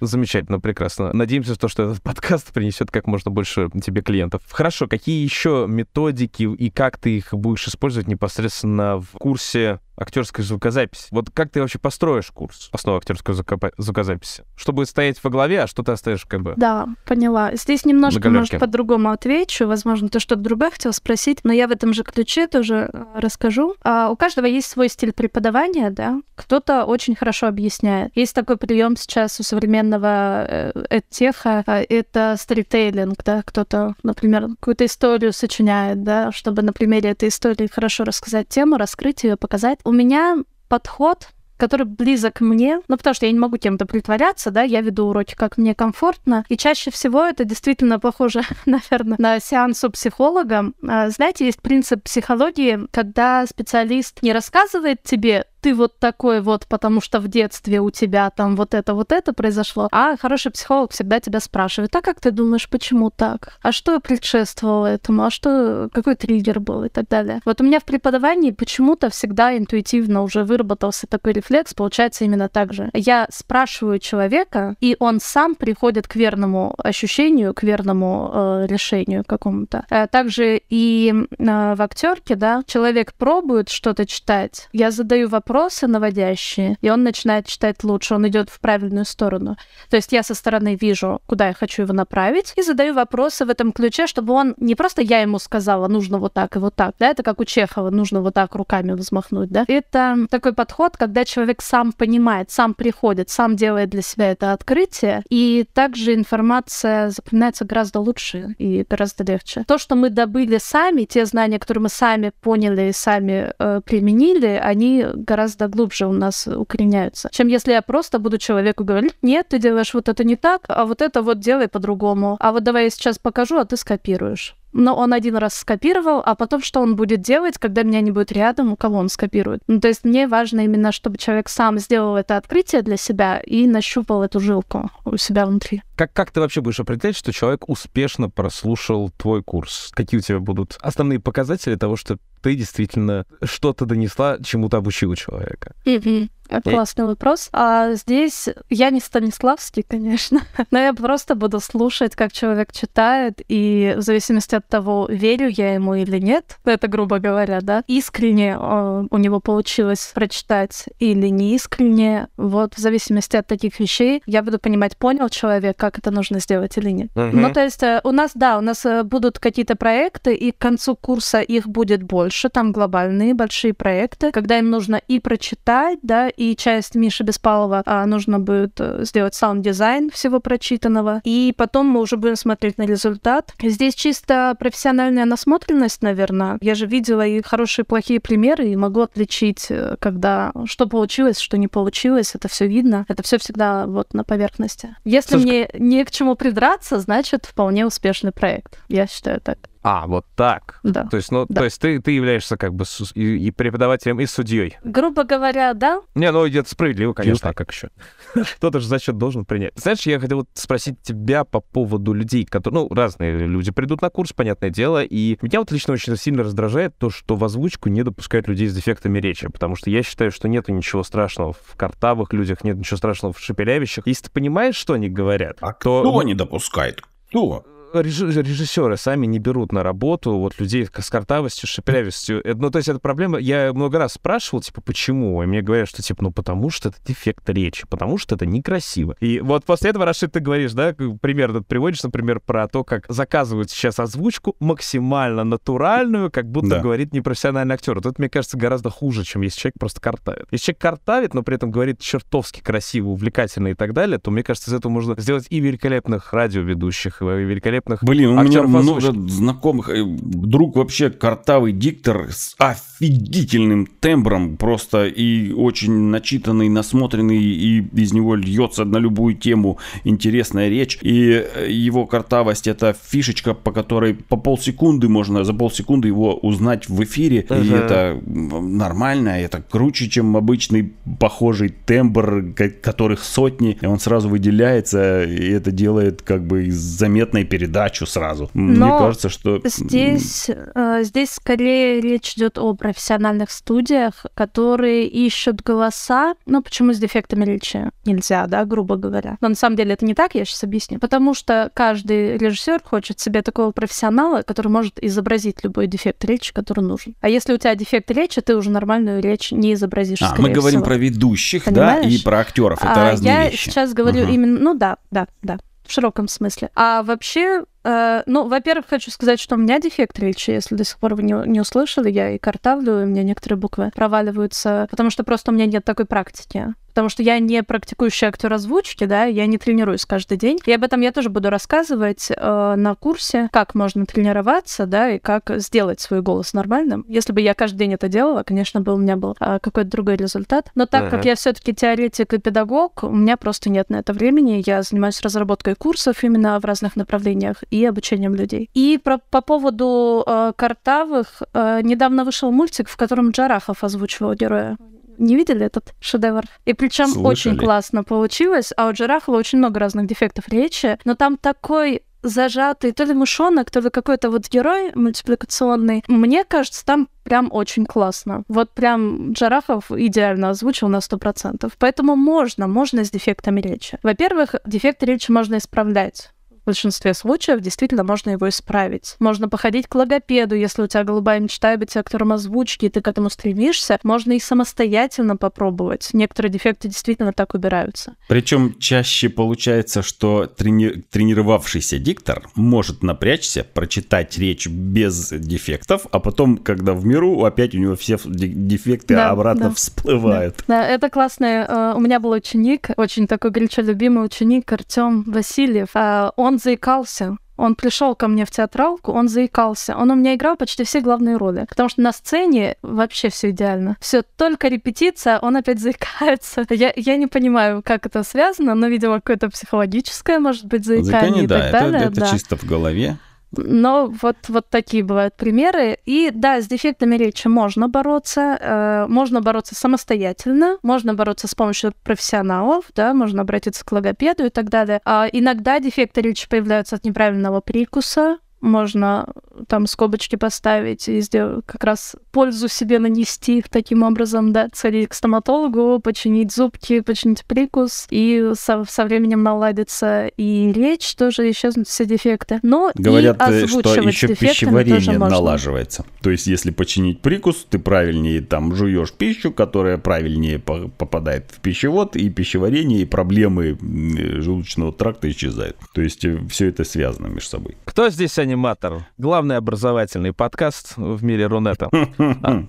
Замечательно, прекрасно. Надеемся, что, что этот подкаст принесет как можно больше тебе клиентов. Хорошо, какие еще методики и как ты их будешь использовать непосредственно в курсе актерской звукозаписи? Вот как ты вообще построишь курс основы актерской звукозаписи? Что будет стоять во главе, а что ты оставишь как бы... Да, поняла. Здесь немножко, может, по-другому отвечу. Возможно, ты что-то другое хотел спросить, но я в этом же ключе тоже э, расскажу. А, у каждого есть свой стиль преподавания, да. Кто-то очень хорошо объясняет. Есть такой прием сейчас у современного э, эдтеха, а, это сторитейлинг, да. Кто-то, например, какую-то историю сочиняет, да, чтобы на примере этой истории хорошо рассказать тему, раскрыть ее, показать. У меня подход который близок мне, ну, потому что я не могу кем-то притворяться, да, я веду уроки, как мне комфортно, и чаще всего это действительно похоже, наверное, на сеанс у психолога. А, Знаете, есть принцип психологии, когда специалист не рассказывает тебе ты вот такой вот, потому что в детстве у тебя там вот это, вот это произошло. А хороший психолог всегда тебя спрашивает, а как ты думаешь, почему так? А что предшествовало этому? А что, какой триггер был и так далее? Вот у меня в преподавании почему-то всегда интуитивно уже выработался такой рефлекс, получается именно так же. Я спрашиваю человека, и он сам приходит к верному ощущению, к верному э, решению какому-то. А также и э, в актерке, да, человек пробует что-то читать, я задаю вопросы наводящие, и он начинает читать лучше, он идет в правильную сторону. То есть я со стороны вижу, куда я хочу его направить, и задаю вопросы в этом ключе, чтобы он не просто я ему сказала, нужно вот так и вот так, да, это как у Чехова, нужно вот так руками взмахнуть, да. Это такой подход, когда человек сам понимает, сам приходит, сам делает для себя это открытие, и также информация запоминается гораздо лучше и гораздо легче. То, что мы добыли сами, те знания, которые мы сами поняли и сами э, применили, они гораздо глубже у нас укореняются, чем если я просто буду человеку говорить, нет, ты делаешь вот это не так, а вот это вот делай по-другому. А вот давай я сейчас покажу, а ты скопируешь но он один раз скопировал, а потом что он будет делать, когда меня не будет рядом, у кого он скопирует. Ну, то есть мне важно именно, чтобы человек сам сделал это открытие для себя и нащупал эту жилку у себя внутри. Как, как ты вообще будешь определять, что человек успешно прослушал твой курс? Какие у тебя будут основные показатели того, что ты действительно что-то донесла, чему-то обучила человека? Mm-hmm. Классный вопрос. А здесь я не Станиславский, конечно, но я просто буду слушать, как человек читает, и в зависимости от того, верю я ему или нет, это грубо говоря, да, искренне э, у него получилось прочитать или не искренне, вот в зависимости от таких вещей я буду понимать, понял человек, как это нужно сделать или нет. Угу. Ну, то есть э, у нас, да, у нас э, будут какие-то проекты, и к концу курса их будет больше, там глобальные большие проекты, когда им нужно и прочитать, да, и часть Миши Беспалова а, нужно будет э, сделать саунд-дизайн всего прочитанного, и потом мы уже будем смотреть на результат. Здесь чисто профессиональная насмотренность, наверное. Я же видела и хорошие, и плохие примеры, и могу отличить, когда что получилось, что не получилось, это все видно, это все всегда вот на поверхности. Если Слушай, мне не к чему придраться, значит, вполне успешный проект. Я считаю так. А, вот так. Да. То есть, ну, да. то есть ты, ты являешься как бы и, и преподавателем, и судьей. Грубо говоря, да. Не, ну это справедливо, конечно, а как еще? Кто-то же зачет должен принять. Знаешь, я хотел спросить тебя по поводу людей, которые, ну, разные люди придут на курс, понятное дело, и меня вот лично очень сильно раздражает то, что в озвучку не допускают людей с дефектами речи, потому что я считаю, что нету ничего страшного в картавых людях, нет ничего страшного в шепелявящих. Если ты понимаешь, что они говорят, а то... кто не допускает? Кто? Режиссеры сами не берут на работу вот людей с картавостью, шепелявостью. Э, ну, то есть это проблема. Я много раз спрашивал, типа, почему? И мне говорят, что, типа, ну, потому что это дефект речи, потому что это некрасиво. И вот после этого, Рашид, ты говоришь, да, пример ты приводишь, например, про то, как заказывают сейчас озвучку максимально натуральную, как будто да. говорит непрофессиональный актер. Вот это, мне кажется, гораздо хуже, чем если человек просто картавит. Если человек картавит, но при этом говорит чертовски красиво, увлекательно и так далее, то, мне кажется, из этого можно сделать и великолепных радиоведущих, и великолепных великолепных Блин, у меня много знакомых. Э, друг вообще картавый диктор с офигительным тембром, просто и очень начитанный, насмотренный, и из него льется на любую тему интересная речь. И э, его картавость — это фишечка, по которой по полсекунды можно, за полсекунды его узнать в эфире. Uh-huh. И это нормально, это круче, чем обычный похожий тембр, которых сотни. И он сразу выделяется, и это делает как бы заметной передачей передачу сразу. Но Мне кажется, что... Здесь, э, здесь скорее речь идет о профессиональных студиях, которые ищут голоса. Ну, почему с дефектами речи нельзя, да, грубо говоря. Но на самом деле это не так, я сейчас объясню. Потому что каждый режиссер хочет себе такого профессионала, который может изобразить любой дефект речи, который нужен. А если у тебя дефект речи, ты уже нормальную речь не изобразишь. А, мы говорим всего. про ведущих, Понимаешь? да, и про актеров. Это а, разные я вещи. Я сейчас говорю угу. именно, ну да, да, да в широком смысле. А вообще, э, ну, во-первых, хочу сказать, что у меня дефект речи, если до сих пор вы не, не услышали, я и картавлю, и у меня некоторые буквы проваливаются, потому что просто у меня нет такой практики потому что я не практикующий актер озвучки, да, я не тренируюсь каждый день. И об этом я тоже буду рассказывать э, на курсе, как можно тренироваться, да, и как сделать свой голос нормальным. Если бы я каждый день это делала, конечно, бы у меня был э, какой-то другой результат. Но так uh-huh. как я все-таки теоретик и педагог, у меня просто нет на это времени. Я занимаюсь разработкой курсов именно в разных направлениях и обучением людей. И про, по поводу э, картавых, э, недавно вышел мультик, в котором Джарахов озвучивал героя Не видели этот шедевр? И причем очень классно получилось. А у Джарахова очень много разных дефектов речи, но там такой зажатый то ли мышонок, то ли какой-то вот герой мультипликационный. Мне кажется, там прям очень классно. Вот прям Джарахов идеально озвучил на 100%. Поэтому можно, можно с дефектами речи. Во-первых, дефекты речи можно исправлять в большинстве случаев действительно можно его исправить. Можно походить к логопеду, если у тебя голубая мечта быть актером озвучки, и ты к этому стремишься. Можно и самостоятельно попробовать. Некоторые дефекты действительно так убираются. Причем чаще получается, что трени... тренировавшийся диктор может напрячься, прочитать речь без дефектов, а потом, когда в миру, опять у него все дефекты да, обратно да, всплывают. Да. да, это классно. Э, у меня был ученик, очень такой горячо любимый ученик Артем Васильев. А он он заикался. Он пришел ко мне в театралку, он заикался. Он у меня играл почти все главные роли. Потому что на сцене вообще все идеально. Все только репетиция, он опять заикается. Я, я не понимаю, как это связано, но, видимо, какое-то психологическое, может быть, заикание, заикание и да, так далее. Это, это да. чисто в голове. Но вот, вот такие бывают примеры. И да, с дефектами речи можно бороться. Э, можно бороться самостоятельно, можно бороться с помощью профессионалов, да, можно обратиться к логопеду и так далее. А иногда дефекты речи появляются от неправильного прикуса, можно там скобочки поставить и сделать как раз пользу себе нанести таким образом, да, сходить к стоматологу, починить зубки, починить прикус, и со, со временем наладится и речь, тоже исчезнут все дефекты. Но Говорят, и э, что еще пищеварение налаживается. То есть, если починить прикус, ты правильнее там жуешь пищу, которая правильнее по попадает в пищевод, и пищеварение, и проблемы желудочного тракта исчезают. То есть, э, все это связано между собой. Кто здесь аниматор? Главный образовательный подкаст в мире Рунета. А,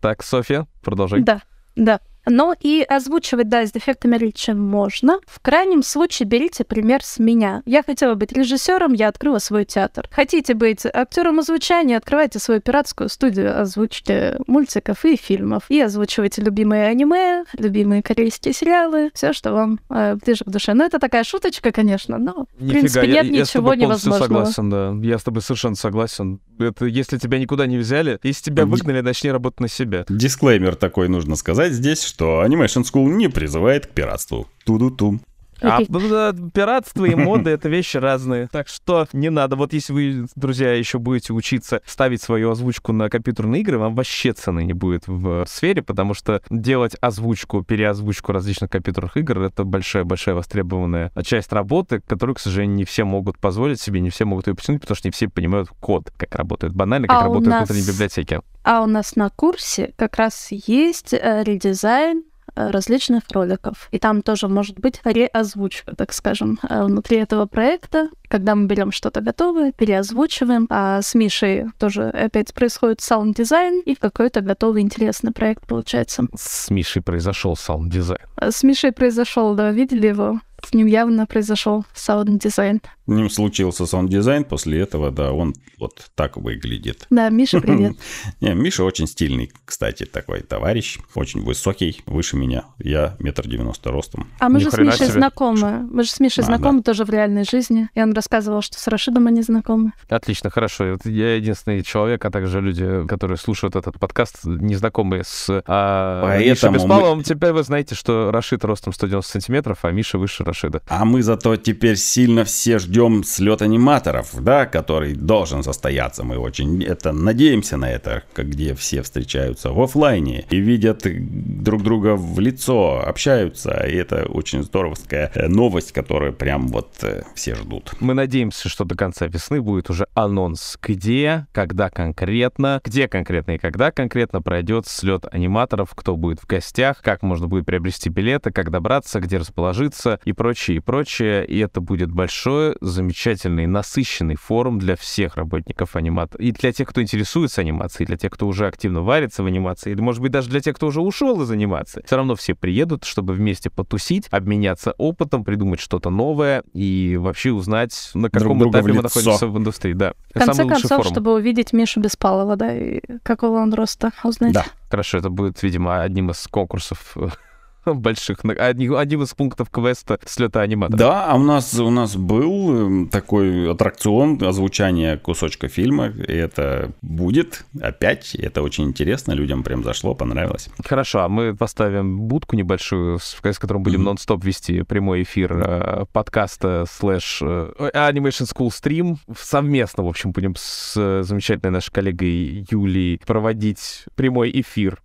так, Софья, продолжай. Да, да. Но и озвучивать, да, с дефектами речи можно. В крайнем случае берите пример с меня. Я хотела быть режиссером, я открыла свой театр. Хотите быть актером озвучания, открывайте свою пиратскую студию озвучки мультиков и фильмов. И озвучивайте любимые аниме, любимые корейские сериалы, все, что вам э, ближе к душе. Ну, это такая шуточка, конечно, но, Нифига, в принципе, нет я, ничего я невозможного. согласен, да. Я с тобой совершенно согласен. Это если тебя никуда не взяли, если тебя выгнали, начни работать на себя. Дисклеймер такой нужно сказать здесь, что Animation School не призывает к пиратству. Ту-ду-ту. А пиратство и моды — это вещи разные. Так что не надо. Вот если вы, друзья, еще будете учиться ставить свою озвучку на компьютерные игры, вам вообще цены не будет в сфере, потому что делать озвучку, переозвучку различных компьютерных игр — это большая-большая востребованная часть работы, которую, к сожалению, не все могут позволить себе, не все могут ее потянуть, потому что не все понимают код, как работает банально, как а работают нас... внутренние библиотеки. А у нас на курсе как раз есть э, редизайн Э, различных роликов. И там тоже может быть реозвучка, так скажем, э, внутри этого проекта, когда мы берем что-то готовое, переозвучиваем, а с Мишей тоже опять происходит саунд-дизайн, и какой-то готовый интересный проект получается. С Мишей произошел саунд-дизайн. С Мишей произошел, да, видели его? С ним явно произошел саунд-дизайн. С ним случился саунд-дизайн, после этого, да, он вот так выглядит. Да, Миша, привет. Не, Миша очень стильный, кстати, такой товарищ, очень высокий, выше меня. Я метр девяносто ростом. А мы же с Мишей знакомы. Мы же с Мишей а, знакомы тоже в реальной жизни. И он рассказывал, что с Рашидом они знакомы. Отлично, хорошо. Я единственный человек, а также люди, которые слушают этот подкаст, не знакомые с а, Поэтому Мишей Беспаловым. Мы... Теперь вы знаете, что Рашид ростом 190 сантиметров, а Миша выше Рашида. А мы зато теперь сильно все ждем слет аниматоров, да, который должен состояться. Мы очень это надеемся на это, где все встречаются в офлайне и видят друг друга в лицо, общаются. И это очень здоровская новость, которую прям вот э, все ждут. Мы надеемся, что до конца весны будет уже анонс, где, когда конкретно, где конкретно и когда конкретно пройдет слет аниматоров, кто будет в гостях, как можно будет приобрести билеты, как добраться, где расположиться и прочее, и прочее. И это будет большой, замечательный, насыщенный форум для всех работников аниматора. И для тех, кто интересуется анимацией, и для тех, кто уже активно варится в анимации, или, может быть, даже для тех, кто уже ушел из анимации. Все равно все приедут, чтобы вместе потусить, обменяться опытом, придумать что-то новое и вообще узнать, на каком Друг этапе мы находимся в индустрии. Да. В конце концов, форум. чтобы увидеть Мишу Беспалова, да, и какого он роста узнать. Да. Хорошо, это будет, видимо, одним из конкурсов больших, одним, одним из пунктов квеста слета аниматора. Да, а у нас, у нас был э, такой аттракцион озвучания кусочка фильма, и это будет опять, это очень интересно, людям прям зашло, понравилось. Хорошо, а мы поставим будку небольшую, с, с которой будем mm-hmm. нон-стоп вести прямой эфир э, подкаста слэш э, Animation School Stream. Совместно, в общем, будем с э, замечательной нашей коллегой Юлией проводить прямой эфир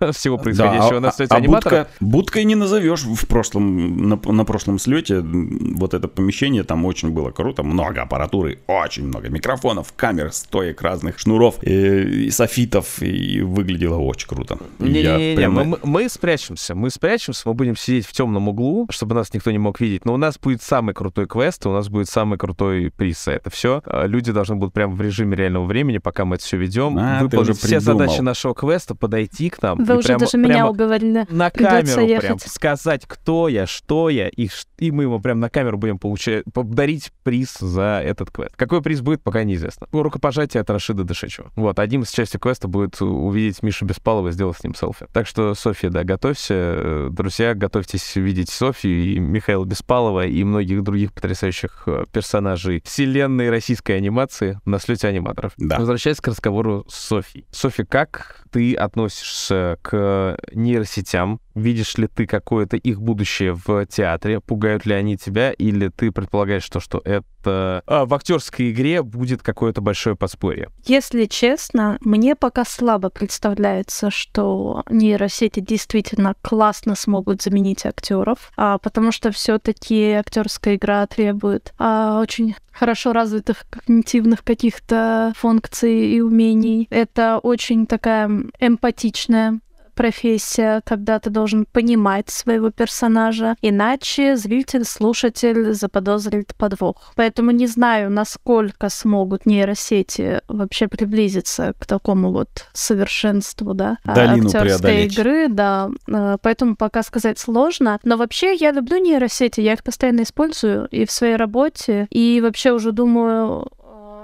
всего происходящего да, на слете а, аниматора. Будка, будкой не назовешь в прошлом, на, на прошлом слете. Вот это помещение, там очень было круто. Много аппаратуры, очень много микрофонов, камер, стоек разных, шнуров и, и софитов. И выглядело очень круто. Не-не-не, прямо... мы, мы спрячемся. Мы спрячемся, мы будем сидеть в темном углу, чтобы нас никто не мог видеть. Но у нас будет самый крутой квест, у нас будет самый крутой приз это все. А, люди должны будут прямо в режиме реального времени, пока мы это все ведем, а, выполнить все задачи нашего квеста, подойти к нам вы уже прямо, даже меня прямо уговорили. На камеру ехать. прям сказать, кто я, что я, и, и мы ему прям на камеру будем получать, подарить приз за этот квест. Какой приз будет, пока неизвестно. Рукопожатие от Рашида Дышечева. Вот, одним из частей квеста будет увидеть Мишу Беспалова и сделать с ним селфи. Так что, Софья, да, готовься. Э, друзья, готовьтесь видеть Софью и Михаила Беспалова и многих других потрясающих э, персонажей вселенной российской анимации на слете аниматоров. Да. Возвращаясь к разговору с Софьей. Софья, как ты относишься к нейросетям? Видишь ли ты какое-то их будущее в театре? Пугают ли они тебя? Или ты предполагаешь, что, что это а, в актерской игре будет какое-то большое подспорье? Если честно, мне пока слабо представляется, что нейросети действительно классно смогут заменить актеров, а, потому что все-таки актерская игра требует а, очень хорошо развитых когнитивных каких-то функций и умений. Это очень такая эмпатичная профессия, когда ты должен понимать своего персонажа, иначе зритель, слушатель заподозрит подвох. Поэтому не знаю, насколько смогут нейросети вообще приблизиться к такому вот совершенству, да, Долину актерской игры, да. Э, поэтому пока сказать сложно. Но вообще я люблю нейросети, я их постоянно использую и в своей работе, и вообще уже думаю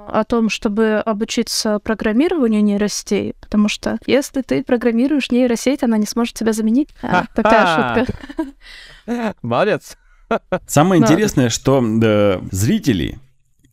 о том, чтобы обучиться программированию нейросетей, потому что если ты программируешь нейросеть, она не сможет тебя заменить. А, такая шутка. Молодец. Самое интересное, что зрители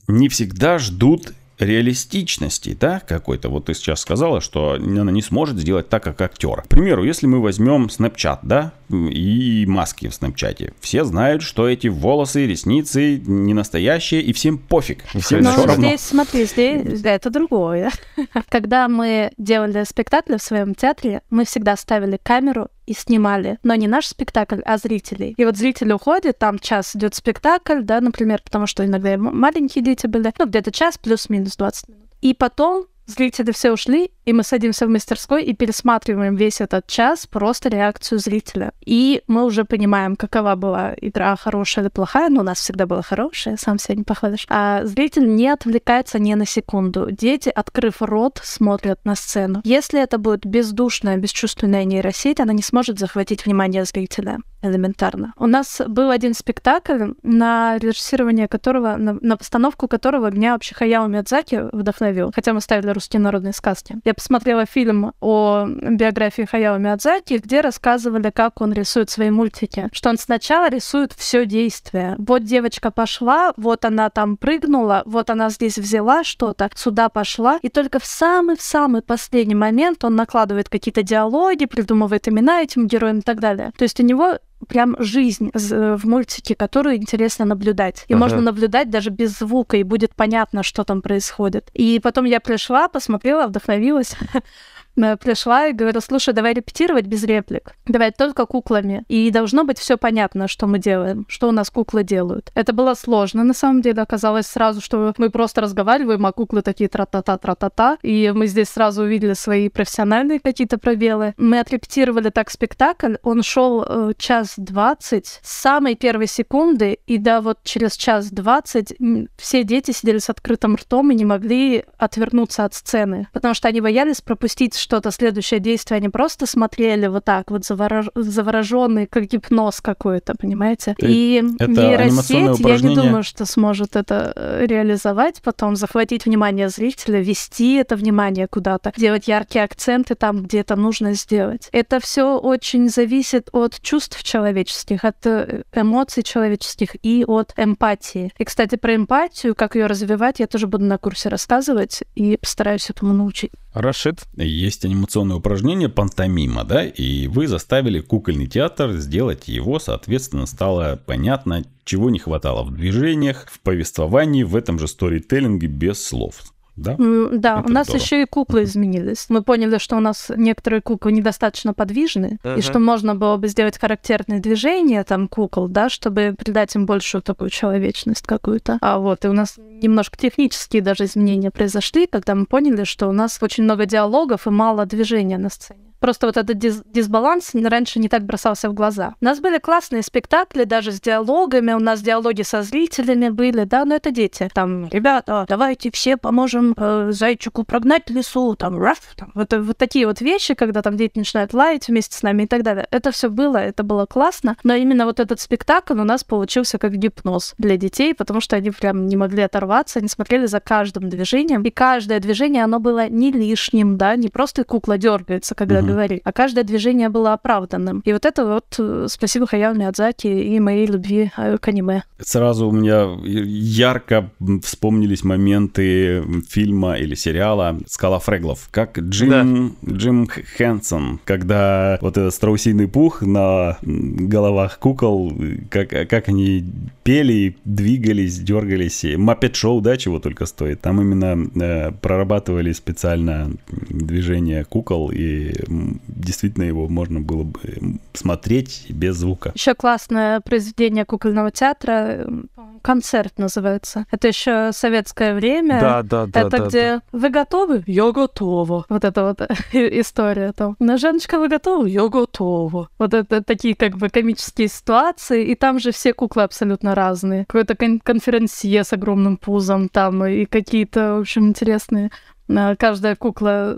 не всегда ждут реалистичности, да, какой-то. Вот ты сейчас сказала, что она не сможет сделать так, как актер. К примеру, если мы возьмем Snapchat, да, и маски в Snapchat. Все знают, что эти волосы, ресницы не настоящие, и всем пофиг. Всем Но все равно. здесь, смотри, здесь да, это другое. Когда мы делали спектакль в своем театре, мы всегда ставили камеру и снимали, но не наш спектакль, а зрителей. И вот зрители уходят, там час идет спектакль, да, например, потому что иногда маленькие дети были, ну, где-то час плюс-минус 20 минут. И потом Зрители все ушли, и мы садимся в мастерской и пересматриваем весь этот час просто реакцию зрителя. И мы уже понимаем, какова была игра, хорошая или плохая, но у нас всегда была хорошая, сам себя не похвалишь. А зритель не отвлекается ни на секунду. Дети, открыв рот, смотрят на сцену. Если это будет бездушная, бесчувственная нейросеть, она не сможет захватить внимание зрителя элементарно. У нас был один спектакль, на режиссирование которого, на, на постановку которого меня вообще Хаяо Миядзаки вдохновил, хотя мы ставили русские народные сказки. Я посмотрела фильм о биографии Хаяо Миядзаки, где рассказывали, как он рисует свои мультики. Что он сначала рисует все действие. Вот девочка пошла, вот она там прыгнула, вот она здесь взяла что-то, сюда пошла, и только в самый-самый последний момент он накладывает какие-то диалоги, придумывает имена этим героям и так далее. То есть у него прям жизнь в мультике, которую интересно наблюдать. И ага. можно наблюдать даже без звука, и будет понятно, что там происходит. И потом я пришла, посмотрела, вдохновилась. пришла и говорю, слушай, давай репетировать без реплик. Давай только куклами. И должно быть все понятно, что мы делаем, что у нас куклы делают. Это было сложно, на самом деле. Оказалось сразу, что мы просто разговариваем, а куклы такие тра-та-та, тра-та-та. И мы здесь сразу увидели свои профессиональные какие-то пробелы. Мы отрепетировали так спектакль. Он шел э, час двадцать с самой первой секунды, и да, вот через час двадцать все дети сидели с открытым ртом и не могли отвернуться от сцены, потому что они боялись пропустить что-то, следующее действие, они просто смотрели вот так вот заворож... завороженный, как гипноз какой-то, понимаете? То И это нейросеть, я не думаю, что сможет это э, реализовать потом, захватить внимание зрителя, вести это внимание куда-то, делать яркие акценты там, где это нужно сделать. Это все очень зависит от чувств человеческих, от э, эмоций человеческих и от эмпатии. И, кстати, про эмпатию, как ее развивать, я тоже буду на курсе рассказывать и постараюсь этому научить. Рашид, Есть анимационное упражнение пантомима, да, и вы заставили кукольный театр сделать его, соответственно, стало понятно, чего не хватало в движениях, в повествовании, в этом же сторителлинге без слов. Да? Да, Это у нас здорово. еще и куклы изменились. Мы поняли, что у нас некоторые куклы недостаточно подвижны, Мгм. и что можно было бы сделать характерные движения там кукол, да, чтобы придать им большую такую человечность какую-то. А вот и у нас немножко технические даже изменения произошли, когда мы поняли, что у нас очень много диалогов и мало движения на сцене. Просто вот этот дис- дисбаланс раньше не так бросался в глаза. У нас были классные спектакли, даже с диалогами, у нас диалоги со зрителями были, да, но это дети. Там, ребята, давайте все поможем э, зайчику прогнать лесу, там, раф, там, вот, вот такие вот вещи, когда там дети начинают лаять вместе с нами и так далее. Это все было, это было классно, но именно вот этот спектакль у нас получился как гипноз для детей, потому что они прям не могли оторваться, они смотрели за каждым движением, и каждое движение, оно было не лишним, да, не просто кукла дергается, когда Мгм. Говорит, а каждое движение было оправданным. И вот это вот э, спасибо Хаяо Миядзаки и моей любви э, к аниме. Сразу у меня ярко вспомнились моменты фильма или сериала «Скала Фреглов». Как Джим, Джим Хэнсон, когда вот этот страусиный пух на головах кукол, как, как они пели, двигались, дергались. Маппет Шоу, да, чего только стоит. Там именно э, прорабатывали специально движение кукол, и действительно его можно было бы смотреть без звука. Еще классное произведение кукольного театра, концерт называется. Это еще советское время. да, да, да. это да, где вы готовы? Я готова. Вот это вот история там. На Жаночка, вы готовы? Я готова. Вот это такие как бы комические ситуации, и там же все куклы абсолютно разные. Какой-то кон- конференсье с огромным пузом там, и какие-то, в общем, интересные. А, Каждая кукла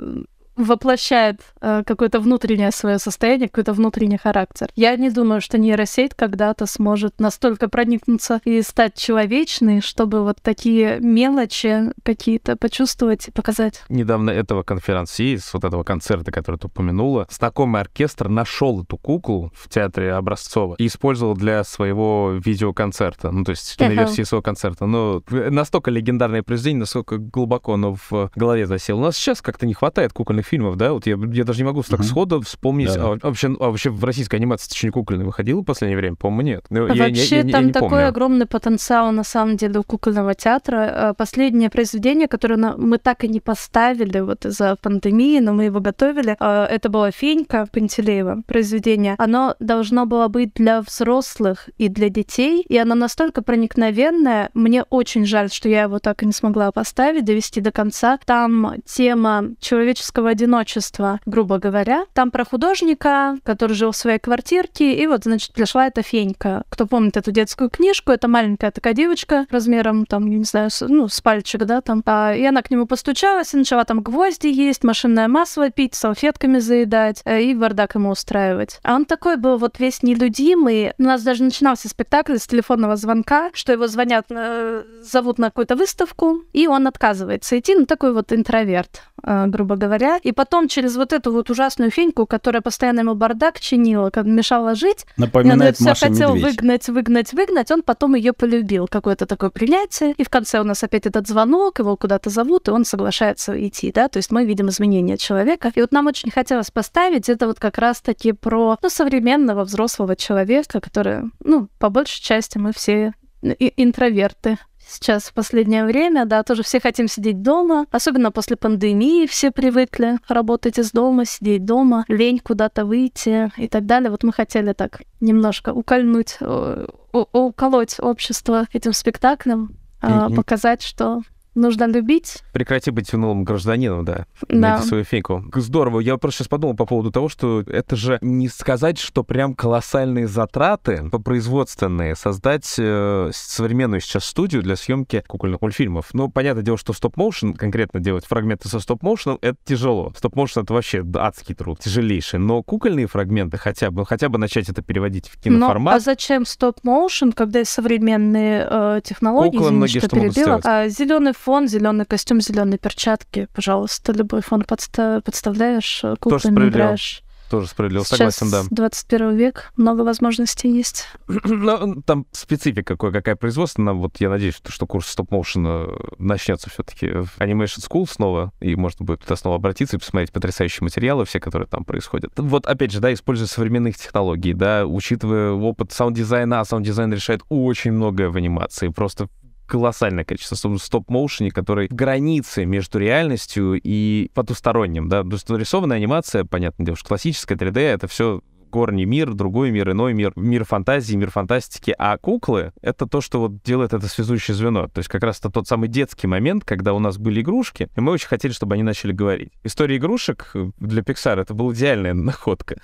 воплощает э, какое-то внутреннее свое состояние, какой-то внутренний характер. Я не думаю, что нейросеть когда-то сможет настолько проникнуться и стать человечной, чтобы вот такие мелочи какие-то почувствовать и показать. Недавно этого конференции, с вот этого концерта, который ты упомянула, знакомый оркестр нашел эту куклу в театре Образцова и использовал для своего видеоконцерта, ну, то есть Ага. киноверсии своего концерта. Но настолько легендарное произведение, насколько глубоко оно в голове засело. У нас сейчас как-то не хватает кукольных фильмов, да? Вот я, я даже не могу так Мгм. сходу вспомнить. Да-да. А, вообще, а вообще в российской анимации не кукольный выходил в последнее время? По-моему, нет. Ну, я- я- Вообще я я там не такой помню. огромный потенциал на самом деле у кукольного театра. Э, Последнее произведение, которое мы так и не поставили вот из-за пандемии, но мы его готовили, э, это была «Фенька» Пантелеева произведение. Оно должно было быть для взрослых и для детей, и оно настолько проникновенное. Мне очень жаль, что я его так и не смогла поставить, довести до конца. Там тема человеческого одиночества, грубо говоря. Там про художника, который жил в своей квартирке, и вот, значит, пришла эта фенька. Кто помнит эту детскую книжку, это маленькая такая девочка размером, там, не знаю, с, ну, с пальчик, да, там. А, и она к нему постучалась и начала там гвозди есть, машинное масло пить, салфетками заедать э, и бардак ему устраивать. А он такой был вот весь нелюдимый. У нас даже начинался спектакль с телефонного звонка, что его звонят, э, зовут на какую-то выставку, и он отказывается идти, ну, такой вот интроверт, э, грубо говоря. И потом через вот эту вот ужасную феньку, которая постоянно ему бардак чинила, как мешала жить, и он Напоминает все хотел Медведь. выгнать, выгнать, выгнать, он потом ее полюбил. Какое-то такое принятие. И в конце у нас опять этот звонок, его куда-то зовут, и он соглашается идти, да, то есть мы видим изменения человека. И вот нам очень хотелось поставить это вот как раз-таки про ну, современного взрослого человека, который, ну, по большей части мы все интроверты. Сейчас в последнее время, да, тоже все хотим сидеть дома, особенно после пандемии все привыкли работать из дома, сидеть дома, лень куда-то выйти и так далее. Вот мы хотели так немножко укольнуть, э, уколоть общество этим спектаклем, Мгм. показать, что нужно любить. Прекрати быть унылым гражданином, да. Да. Найди свою фейку. Здорово. Я просто сейчас подумал по поводу того, что это же не сказать, что прям колоссальные затраты по производственные создать э, современную сейчас студию для съемки кукольных мультфильмов. Ну, понятное дело, что стоп-моушен, конкретно делать фрагменты со стоп-моушеном, это тяжело. Стоп-моушен — это вообще адский труд, тяжелейший. Но кукольные фрагменты хотя бы, хотя бы начать это переводить в киноформат. а зачем stop-motion, когда современные э, технологии? Куклы Извини, что перебила. А, зеленый фон, зеленый костюм, зеленые перчатки. Пожалуйста, любой фон подста- подставляешь, э, куклами справедливо. играешь. Тоже справедливо, Сейчас согласен, да. 21 век, много возможностей есть. Ну, там специфика кое-какая производственная. Вот я надеюсь, что, что курс stop-motion а начнется все-таки в Animation School снова, и можно будет туда снова обратиться и посмотреть потрясающие материалы, все, которые там происходят. Вот, опять же, да, используя современные технологии, да, учитывая опыт саунд-дизайна, а саунд-дизайн решает очень многое в анимации, просто колоссальное количество стоп- стоп-моушене, который в границе между реальностью и потусторонним, да, то есть нарисованная анимация, понятно, что классическая 3D — это все горний мир, другой мир, иной мир, мир фантазии, мир фантастики, а куклы — это то, что вот делает это связующее звено. То есть как раз это тот самый детский момент, когда у нас были игрушки, и мы очень хотели, чтобы они начали говорить. История игрушек для Pixar — это была идеальная находка.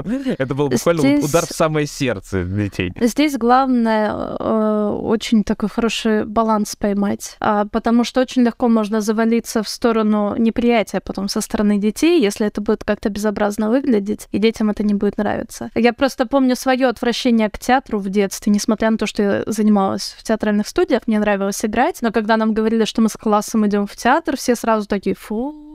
Это был буквально Здесь- удар в самое сердце детей. Здесь главное э, очень такой хороший баланс поймать, а, потому что очень легко можно завалиться в сторону неприятия потом со стороны детей, если это будет как-то безобразно выглядеть, и детям это не будет нравиться. Я просто помню свое отвращение к театру в детстве, несмотря на то, что я занималась в театральных студиях, мне нравилось играть, но когда нам говорили, что мы с классом идем в театр, все сразу такие фу.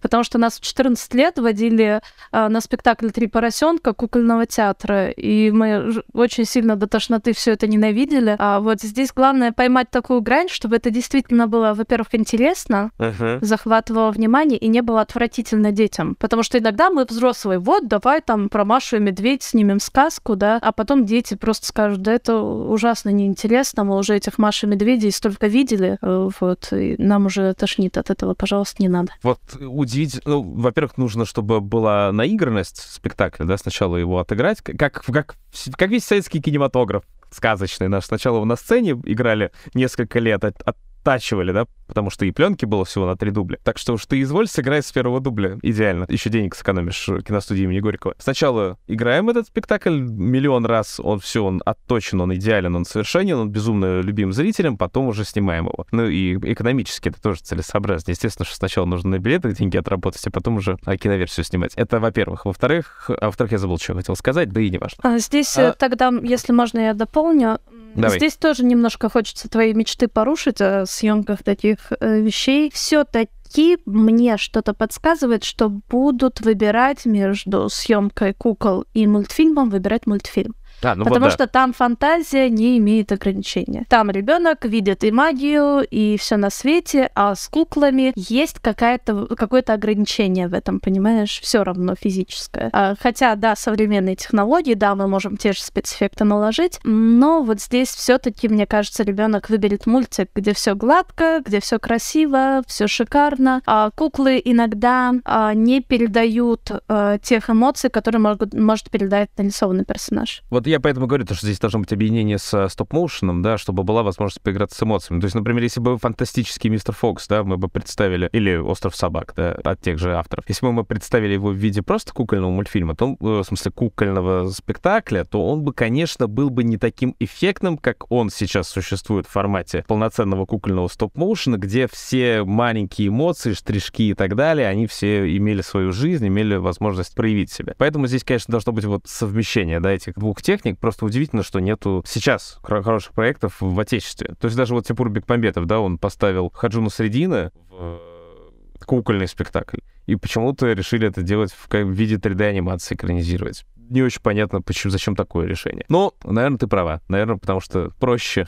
Потому что нас в 14 лет водили а, на спектакль «Три поросенка» кукольного театра, и мы очень сильно до тошноты все это ненавидели. А вот здесь главное поймать такую грань, чтобы это действительно было, во-первых, интересно, захватывало внимание и не было отвратительно детям. Потому что иногда мы взрослые, вот, давай там про Машу и Медведь снимем сказку, да, а потом дети просто скажут, да это ужасно неинтересно, мы уже этих Маш и Медведей столько видели, э, вот, и нам уже тошнит от этого, пожалуйста, не надо. Вот удивительно, ну, во-первых, нужно, чтобы была наигранность спектакля, да, сначала его отыграть, как, как, как, весь советский кинематограф сказочный наш. Сначала его на сцене играли несколько лет, от- оттачивали, да, потому что и пленки было всего на три дубля. Так что уж ты изволь сыграть с первого дубля. Идеально. Еще денег сэкономишь в киностудии имени Горького. Сначала играем этот спектакль миллион раз, он все, он отточен, он идеален, он совершенен, он безумно любим зрителям, потом уже снимаем его. Ну и экономически это тоже целесообразно. Естественно, что сначала нужно на билеты деньги отработать, а потом уже а, киноверсию снимать. Это во-первых. Во-вторых, а во-вторых, я забыл, что хотел сказать, да и не важно. А здесь А- э, тогда, если можно, я дополню. Давай. Здесь тоже немножко хочется твои мечты порушить о съемках таких э, вещей. Все-таки мне что-то подсказывает, что будут выбирать между съемкой кукол и мультфильмом, выбирать мультфильм. А, ну Потому вот да. что там фантазия не имеет ограничения. Там ребенок видит и магию, и все на свете, а с куклами есть какая-то, какое-то ограничение в этом, понимаешь? Все равно физическое. А, хотя, да, современные технологии, да, мы можем те же спецэффекты наложить, но вот здесь все-таки, мне кажется, ребенок выберет мультик, где все гладко, где все красиво, все шикарно. А куклы иногда а, не передают а, тех эмоций, которые могут, может передать нарисованный персонаж. Вот я поэтому говорю, то, что здесь должно быть объединение с стоп-моушеном, да, чтобы была возможность поиграться с эмоциями. То есть, например, если бы фантастический мистер Фокс, да, мы бы представили, или Остров собак, да, от тех же авторов. Если бы мы представили его в виде просто кукольного мультфильма, то, э, в смысле, кукольного спектакля, то он бы, конечно, был бы не таким эффектным, как он сейчас существует в формате полноценного кукольного стоп-моушена, где все маленькие эмоции, штришки и так далее, они все имели свою жизнь, имели возможность проявить себя. Поэтому здесь, конечно, должно быть вот совмещение, да, этих двух техник. Просто удивительно, что нету сейчас хор- хороших проектов в Отечестве. То есть даже вот Тимур Бекмамбетов, да, он поставил Хаджуну Средина в э, кукольный спектакль. И почему-то решили это делать в виде 3D-анимации, экранизировать. Не очень понятно, почему, зачем такое решение. Но, наверное, ты права. Наверное, потому что проще,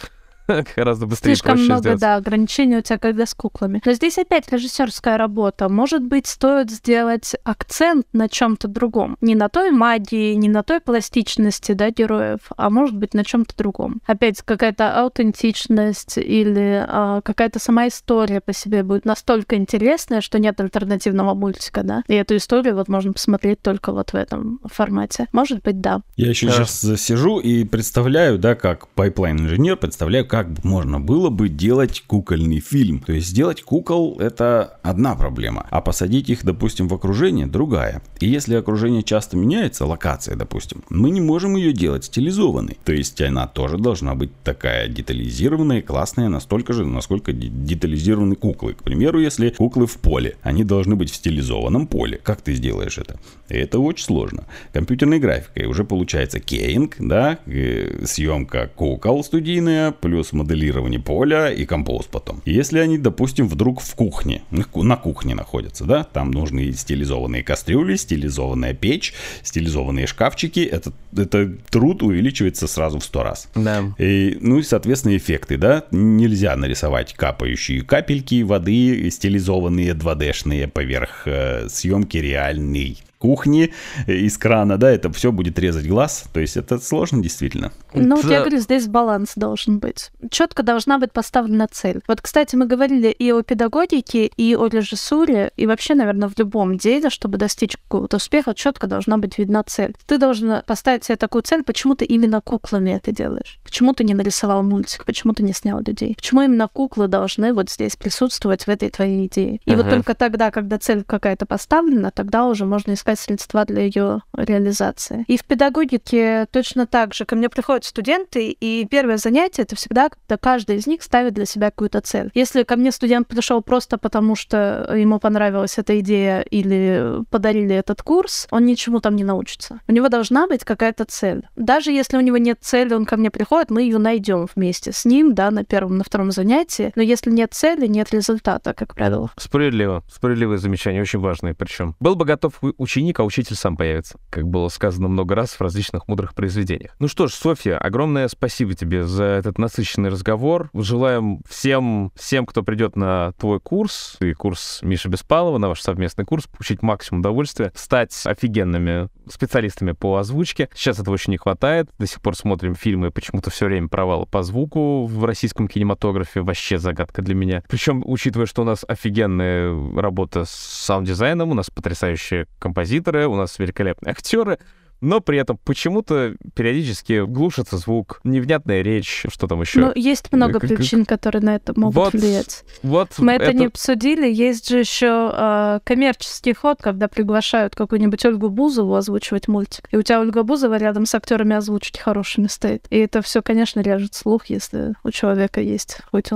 гораздо быстрее Слишком проще много, сделать. да, ограничений у тебя, когда с куклами. Но здесь опять режиссерская работа. Может быть, стоит сделать акцент на чем-то другом. Не на той магии, не на той пластичности, да, героев, а может быть, на чем-то другом. Опять какая-то аутентичность или а, какая-то сама история по себе будет настолько интересная, что нет альтернативного мультика, да. И эту историю вот можно посмотреть только вот в этом формате. Может быть, да. Я еще Да. сейчас сижу и представляю, да, как pipeline -инженер, представляю, как как можно было бы делать кукольный фильм? То есть сделать кукол это одна проблема, а посадить их, допустим, в окружение другая. И если окружение часто меняется, локация, допустим, мы не можем ее делать стилизованной. То есть она тоже должна быть такая детализированная, классная, настолько же, насколько детализированы куклы. К примеру, если куклы в поле, они должны быть в стилизованном поле. Как ты сделаешь это? Это очень сложно. Компьютерной графикой уже получается кейнг, да, э, съемка кукол студийная, плюс моделирование поля и композ потом. Если они, допустим, вдруг в кухне, на кухне находятся, да, там нужны стилизованные кастрюли, стилизованная печь, стилизованные шкафчики, это, это труд увеличивается сразу в сто раз. Да. И, ну и, соответственно, эффекты, да, нельзя нарисовать капающие капельки воды, стилизованные 2D-шные поверх э, съемки реальной кухни, э, из крана, да, это все будет резать глаз. То есть это сложно действительно. Ну, вот я говорю, здесь баланс должен быть. Четко должна быть поставлена цель. Вот, кстати, мы говорили и о педагогике, и о режиссуре, и вообще, наверное, в любом деле, чтобы достичь какого-то успеха, четко должна быть видна цель. Ты должен поставить себе такую цель, почему ты именно куклами это делаешь. Почему ты не нарисовал мультик, почему ты не снял людей. Почему именно куклы должны вот здесь присутствовать в этой твоей идее. И ага. вот только тогда, когда цель какая-то поставлена, тогда уже можно искать средства для ее реализации. И в педагогике точно так же. Ко мне приходят студенты, и первое занятие это всегда, когда каждый из них ставит для себя какую-то цель. Если ко мне студент пришел просто потому, что ему понравилась эта идея или подарили этот курс, он ничему там не научится. У него должна быть какая-то цель. Даже если у него нет цели, он ко мне приходит, мы ее найдем вместе с ним, да, на первом, на втором занятии. Но если нет цели, нет результата, как правило. Справедливо. Справедливое замечание, очень важное причем. Был бы готов ученик, а учитель сам появится, как было сказано много раз в различных мудрых произведениях. Ну что ж, Софья, огромное спасибо тебе за этот насыщенный разговор. Желаем всем, всем, кто придет на твой курс и курс Миши Беспалова, на ваш совместный курс, получить максимум удовольствия, стать офигенными специалистами по озвучке. Сейчас этого очень не хватает. До сих пор смотрим фильмы, почему-то все время провалы по звуку в российском кинематографе. Вообще загадка для меня. Причем, учитывая, что у нас офигенная работа с саунд-дизайном, у нас потрясающие композиторы, у нас великолепные актеры, но при этом почему-то периодически глушится звук, невнятная речь, что там еще. Ну, есть много причин, которые на это могут вот, влиять. Вот Мы это... это не обсудили. Есть же еще э, коммерческий ход, когда приглашают какую-нибудь Ольгу Бузову озвучивать мультик. И у тебя Ольга Бузова рядом с актерами озвучить хорошими стоит. И это все, конечно, режет слух, если у человека есть хоть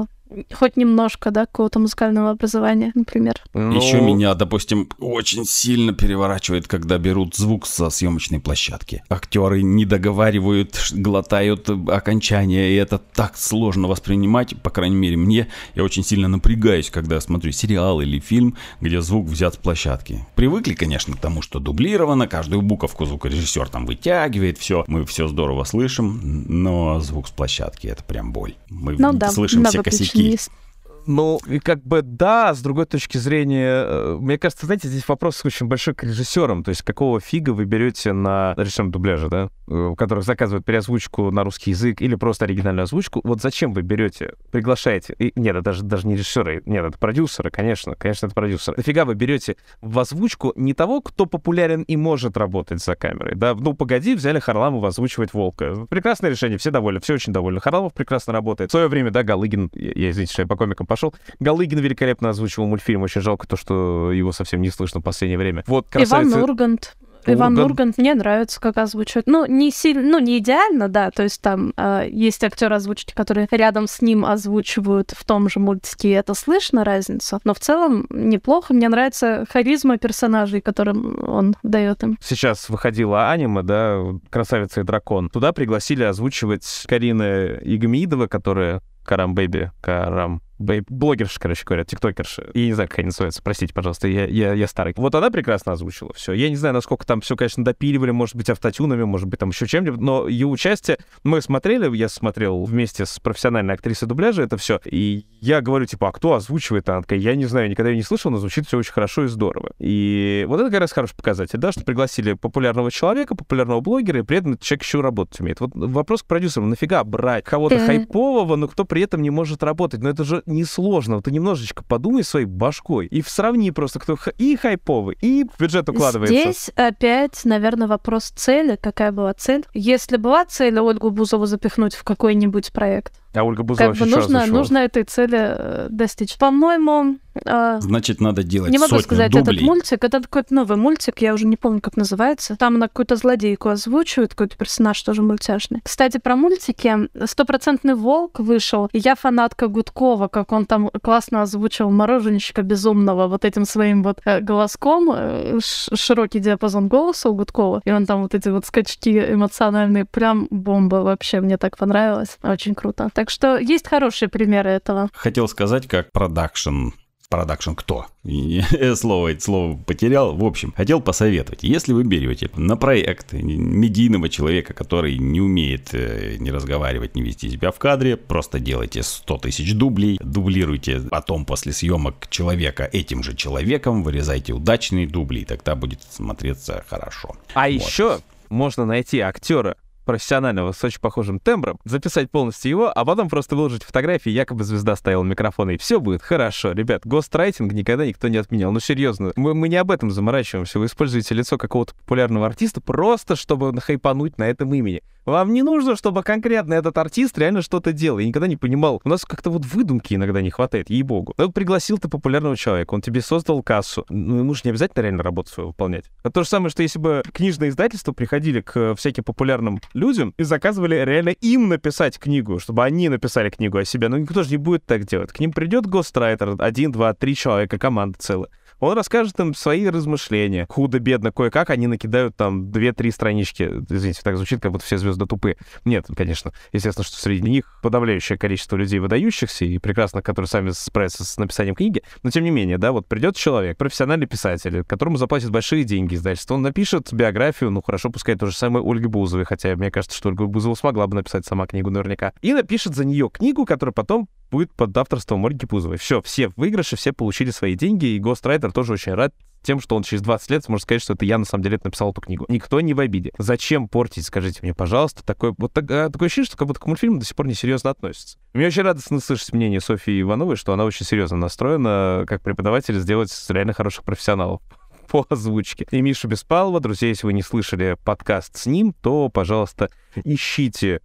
хоть немножко, да, какого-то музыкального образования, например. Ну... Еще меня, допустим, очень сильно переворачивает, когда берут звук со съемочной площадки. Актеры не договаривают, глотают окончания, и это так сложно воспринимать, по крайней мере, мне. Я очень сильно напрягаюсь, когда смотрю сериал или фильм, где звук взят с площадки. Привыкли, конечно, к тому, что дублировано, каждую буковку звукорежиссер там вытягивает, все, мы все здорово слышим, но звук с площадки это прям боль. Мы ну, да, слышим все косяки есть. Ну, и как бы да, с другой точки зрения, э, мне кажется, знаете, здесь вопрос очень большой к режиссерам. То есть какого фига вы берете на режиссером дубляжа, да, э, у которых заказывают переозвучку на русский язык или просто оригинальную озвучку. Вот зачем вы берете, приглашаете, и, нет, это даже, даже не режиссеры, нет, это продюсеры, конечно, конечно, это продюсеры. Нафига вы берете в озвучку не того, кто популярен и может работать за камерой, да, ну, погоди, взяли Харламова озвучивать Волка. Прекрасное решение, все довольны, все очень довольны. Харламов прекрасно работает. В свое время, да, Галыгин, я, я извините, что я по комикам пошел. Галыгин великолепно озвучивал мультфильм. Очень жалко то, что его совсем не слышно в последнее время. Вот красавица... Иван Ургант. Иван Ургант мне нравится, как озвучивает. Ну, не сильно, ну, не идеально, да, то есть там э, есть актеры озвучки, которые рядом с ним озвучивают в том же мультике, и это слышно разницу. Но в целом неплохо. Мне нравится харизма персонажей, которым он дает им. Сейчас выходила аниме, да, «Красавица и дракон». Туда пригласили озвучивать Карина Игмидова, которая Карам Бэйби, Карам блогерша, короче говоря, тиктокерша. Я не знаю, как они называются, простите, пожалуйста, я, я, я старый. Вот она прекрасно озвучила все. Я не знаю, насколько там все, конечно, допиливали, может быть, автотюнами, может быть, там еще чем-нибудь, но ее участие мы смотрели, я смотрел вместе с профессиональной актрисой дубляжа это все, и я говорю, типа, а кто озвучивает? Она такая, я не знаю, никогда ее не слышал, но звучит все очень хорошо и здорово. И вот это как раз хороший показатель, да, что пригласили популярного человека, популярного блогера, и при этом человек еще работать умеет. Вот вопрос к продюсерам, нафига брать кого-то хайпового, но кто при этом не может работать? Но это же несложно. Ты немножечко подумай своей башкой и сравни просто, кто и хайповый, и бюджет укладывается. Здесь опять, наверное, вопрос цели. Какая была цель? Если была цель Ольгу Бузову запихнуть в какой-нибудь проект, А Ольга Бузова как бы нужно, нужно этой цели э, достичь. По-моему, а, Значит, надо делать Не могу сказать дублей. этот мультик. Это какой-то новый мультик, я уже не помню, как называется. Там она какую-то злодейку озвучивает, какой-то персонаж тоже мультяшный. Кстати, про мультики. Стопроцентный волк вышел. И я фанатка Гудкова, как он там классно озвучил мороженщика безумного вот этим своим вот э, голоском. Э, широкий диапазон голоса у Гудкова. И он там вот эти вот скачки эмоциональные. Прям бомба вообще. Мне так понравилось. Очень круто. Так что есть хорошие примеры этого. Хотел сказать, как продакшн продакшн кто? слово, слово потерял. В общем, хотел посоветовать. Если вы берете на проект медийного человека, который не умеет э, не разговаривать, не вести себя в кадре, просто делайте 100 тысяч дублей, дублируйте потом после съемок человека этим же человеком, вырезайте удачные дубли, и тогда будет смотреться хорошо. А вот. еще можно найти актера, профессионального с очень похожим тембром, записать полностью его, а потом просто выложить фотографии, якобы звезда стояла микрофон, и все будет хорошо. Ребят, гострайтинг никогда никто не отменял. Ну, серьезно, мы, мы не об этом заморачиваемся. Вы используете лицо какого-то популярного артиста просто, чтобы нахайпануть на этом имени. Вам не нужно, чтобы конкретно этот артист реально что-то делал. Я никогда не понимал. У нас как-то вот выдумки иногда не хватает, ей-богу. Ну, пригласил ты популярного человека, он тебе создал кассу. Ну, ему же не обязательно реально работу свою выполнять. Это то же самое, что если бы книжные издательства приходили к всяким популярным людям и заказывали реально им написать книгу, чтобы они написали книгу о себе. Но никто же не будет так делать. К ним придет гострайтер, один, два, три человека, команда целая. Он расскажет им свои размышления. Худо-бедно, кое-как они накидают там две-три странички. Извините, так звучит, как будто все звезды тупые. Нет, конечно. Естественно, что среди них подавляющее количество людей выдающихся и прекрасных, которые сами справятся с написанием книги. Но тем не менее, да, вот придет человек, профессиональный писатель, которому заплатят большие деньги издательство. Он напишет биографию, ну хорошо, пускай то же самое Ольги Бузовой, хотя мне кажется, что Ольга Бузова смогла бы написать сама книгу наверняка. И напишет за нее книгу, которая потом будет под авторством Ольги Бузовой. Все, все выигрыши, все получили свои деньги, и Гострайтер тоже очень рад тем, что он через 20 лет сможет сказать, что это я на самом деле написал эту книгу. Никто не в обиде. Зачем портить, скажите мне, пожалуйста, такой, вот так, а, такое ощущение, что как будто к мультфильму до сих пор несерьезно относится. Мне очень радостно слышать мнение Софии Ивановой, что она очень серьезно настроена, как преподаватель, сделать реально хороших профессионалов по озвучке. И Миша Беспалова, друзья, если вы не слышали подкаст с ним, то, пожалуйста, ищите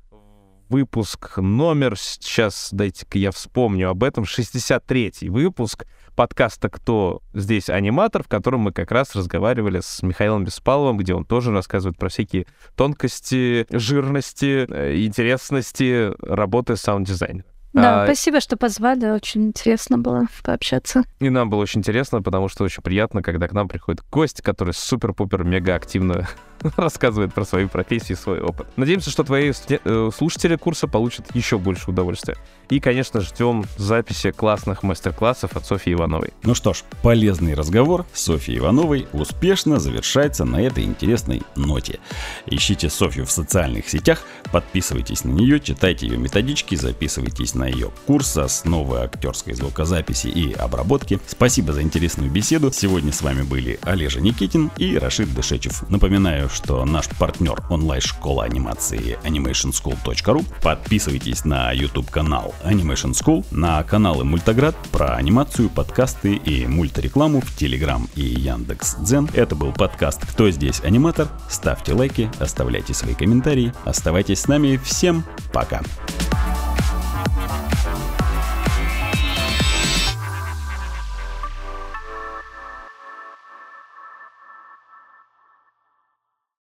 выпуск номер, сейчас дайте-ка я вспомню об этом, 63-й выпуск подкаста «Кто здесь аниматор», в котором мы как раз разговаривали с Михаилом Беспаловым, где он тоже рассказывает про всякие тонкости, жирности, э, интересности работы саунд-дизайнера. Да, а, спасибо, что позвали. Очень интересно было пообщаться. И нам было очень интересно, потому что очень приятно, когда к нам приходит гость, который супер-пупер мега активно рассказывает про свою профессию и свой опыт. Надеемся, что твои э, слушатели курса получат еще больше удовольствия. И, конечно, ждем записи классных мастер-классов от Софьи Ивановой. Ну что ж, полезный разговор с Софьей Ивановой успешно завершается на этой интересной ноте. Ищите Софью в социальных сетях, подписывайтесь на нее, читайте ее методички, записывайтесь на ее курс основы актерской звукозаписи и обработки. Спасибо за интересную беседу. Сегодня с вами были Олежа Никитин и Рашид Дышечев. Напоминаю, что наш партнер онлайн-школа анимации animationschool.ru. Подписывайтесь на YouTube канал Animation School, на каналы Мультоград про анимацию, подкасты и мультрекламу в Telegram и Яндекс Дзен. Это был подкаст «Кто здесь аниматор?». Ставьте лайки, оставляйте свои комментарии. Оставайтесь с нами. Всем пока!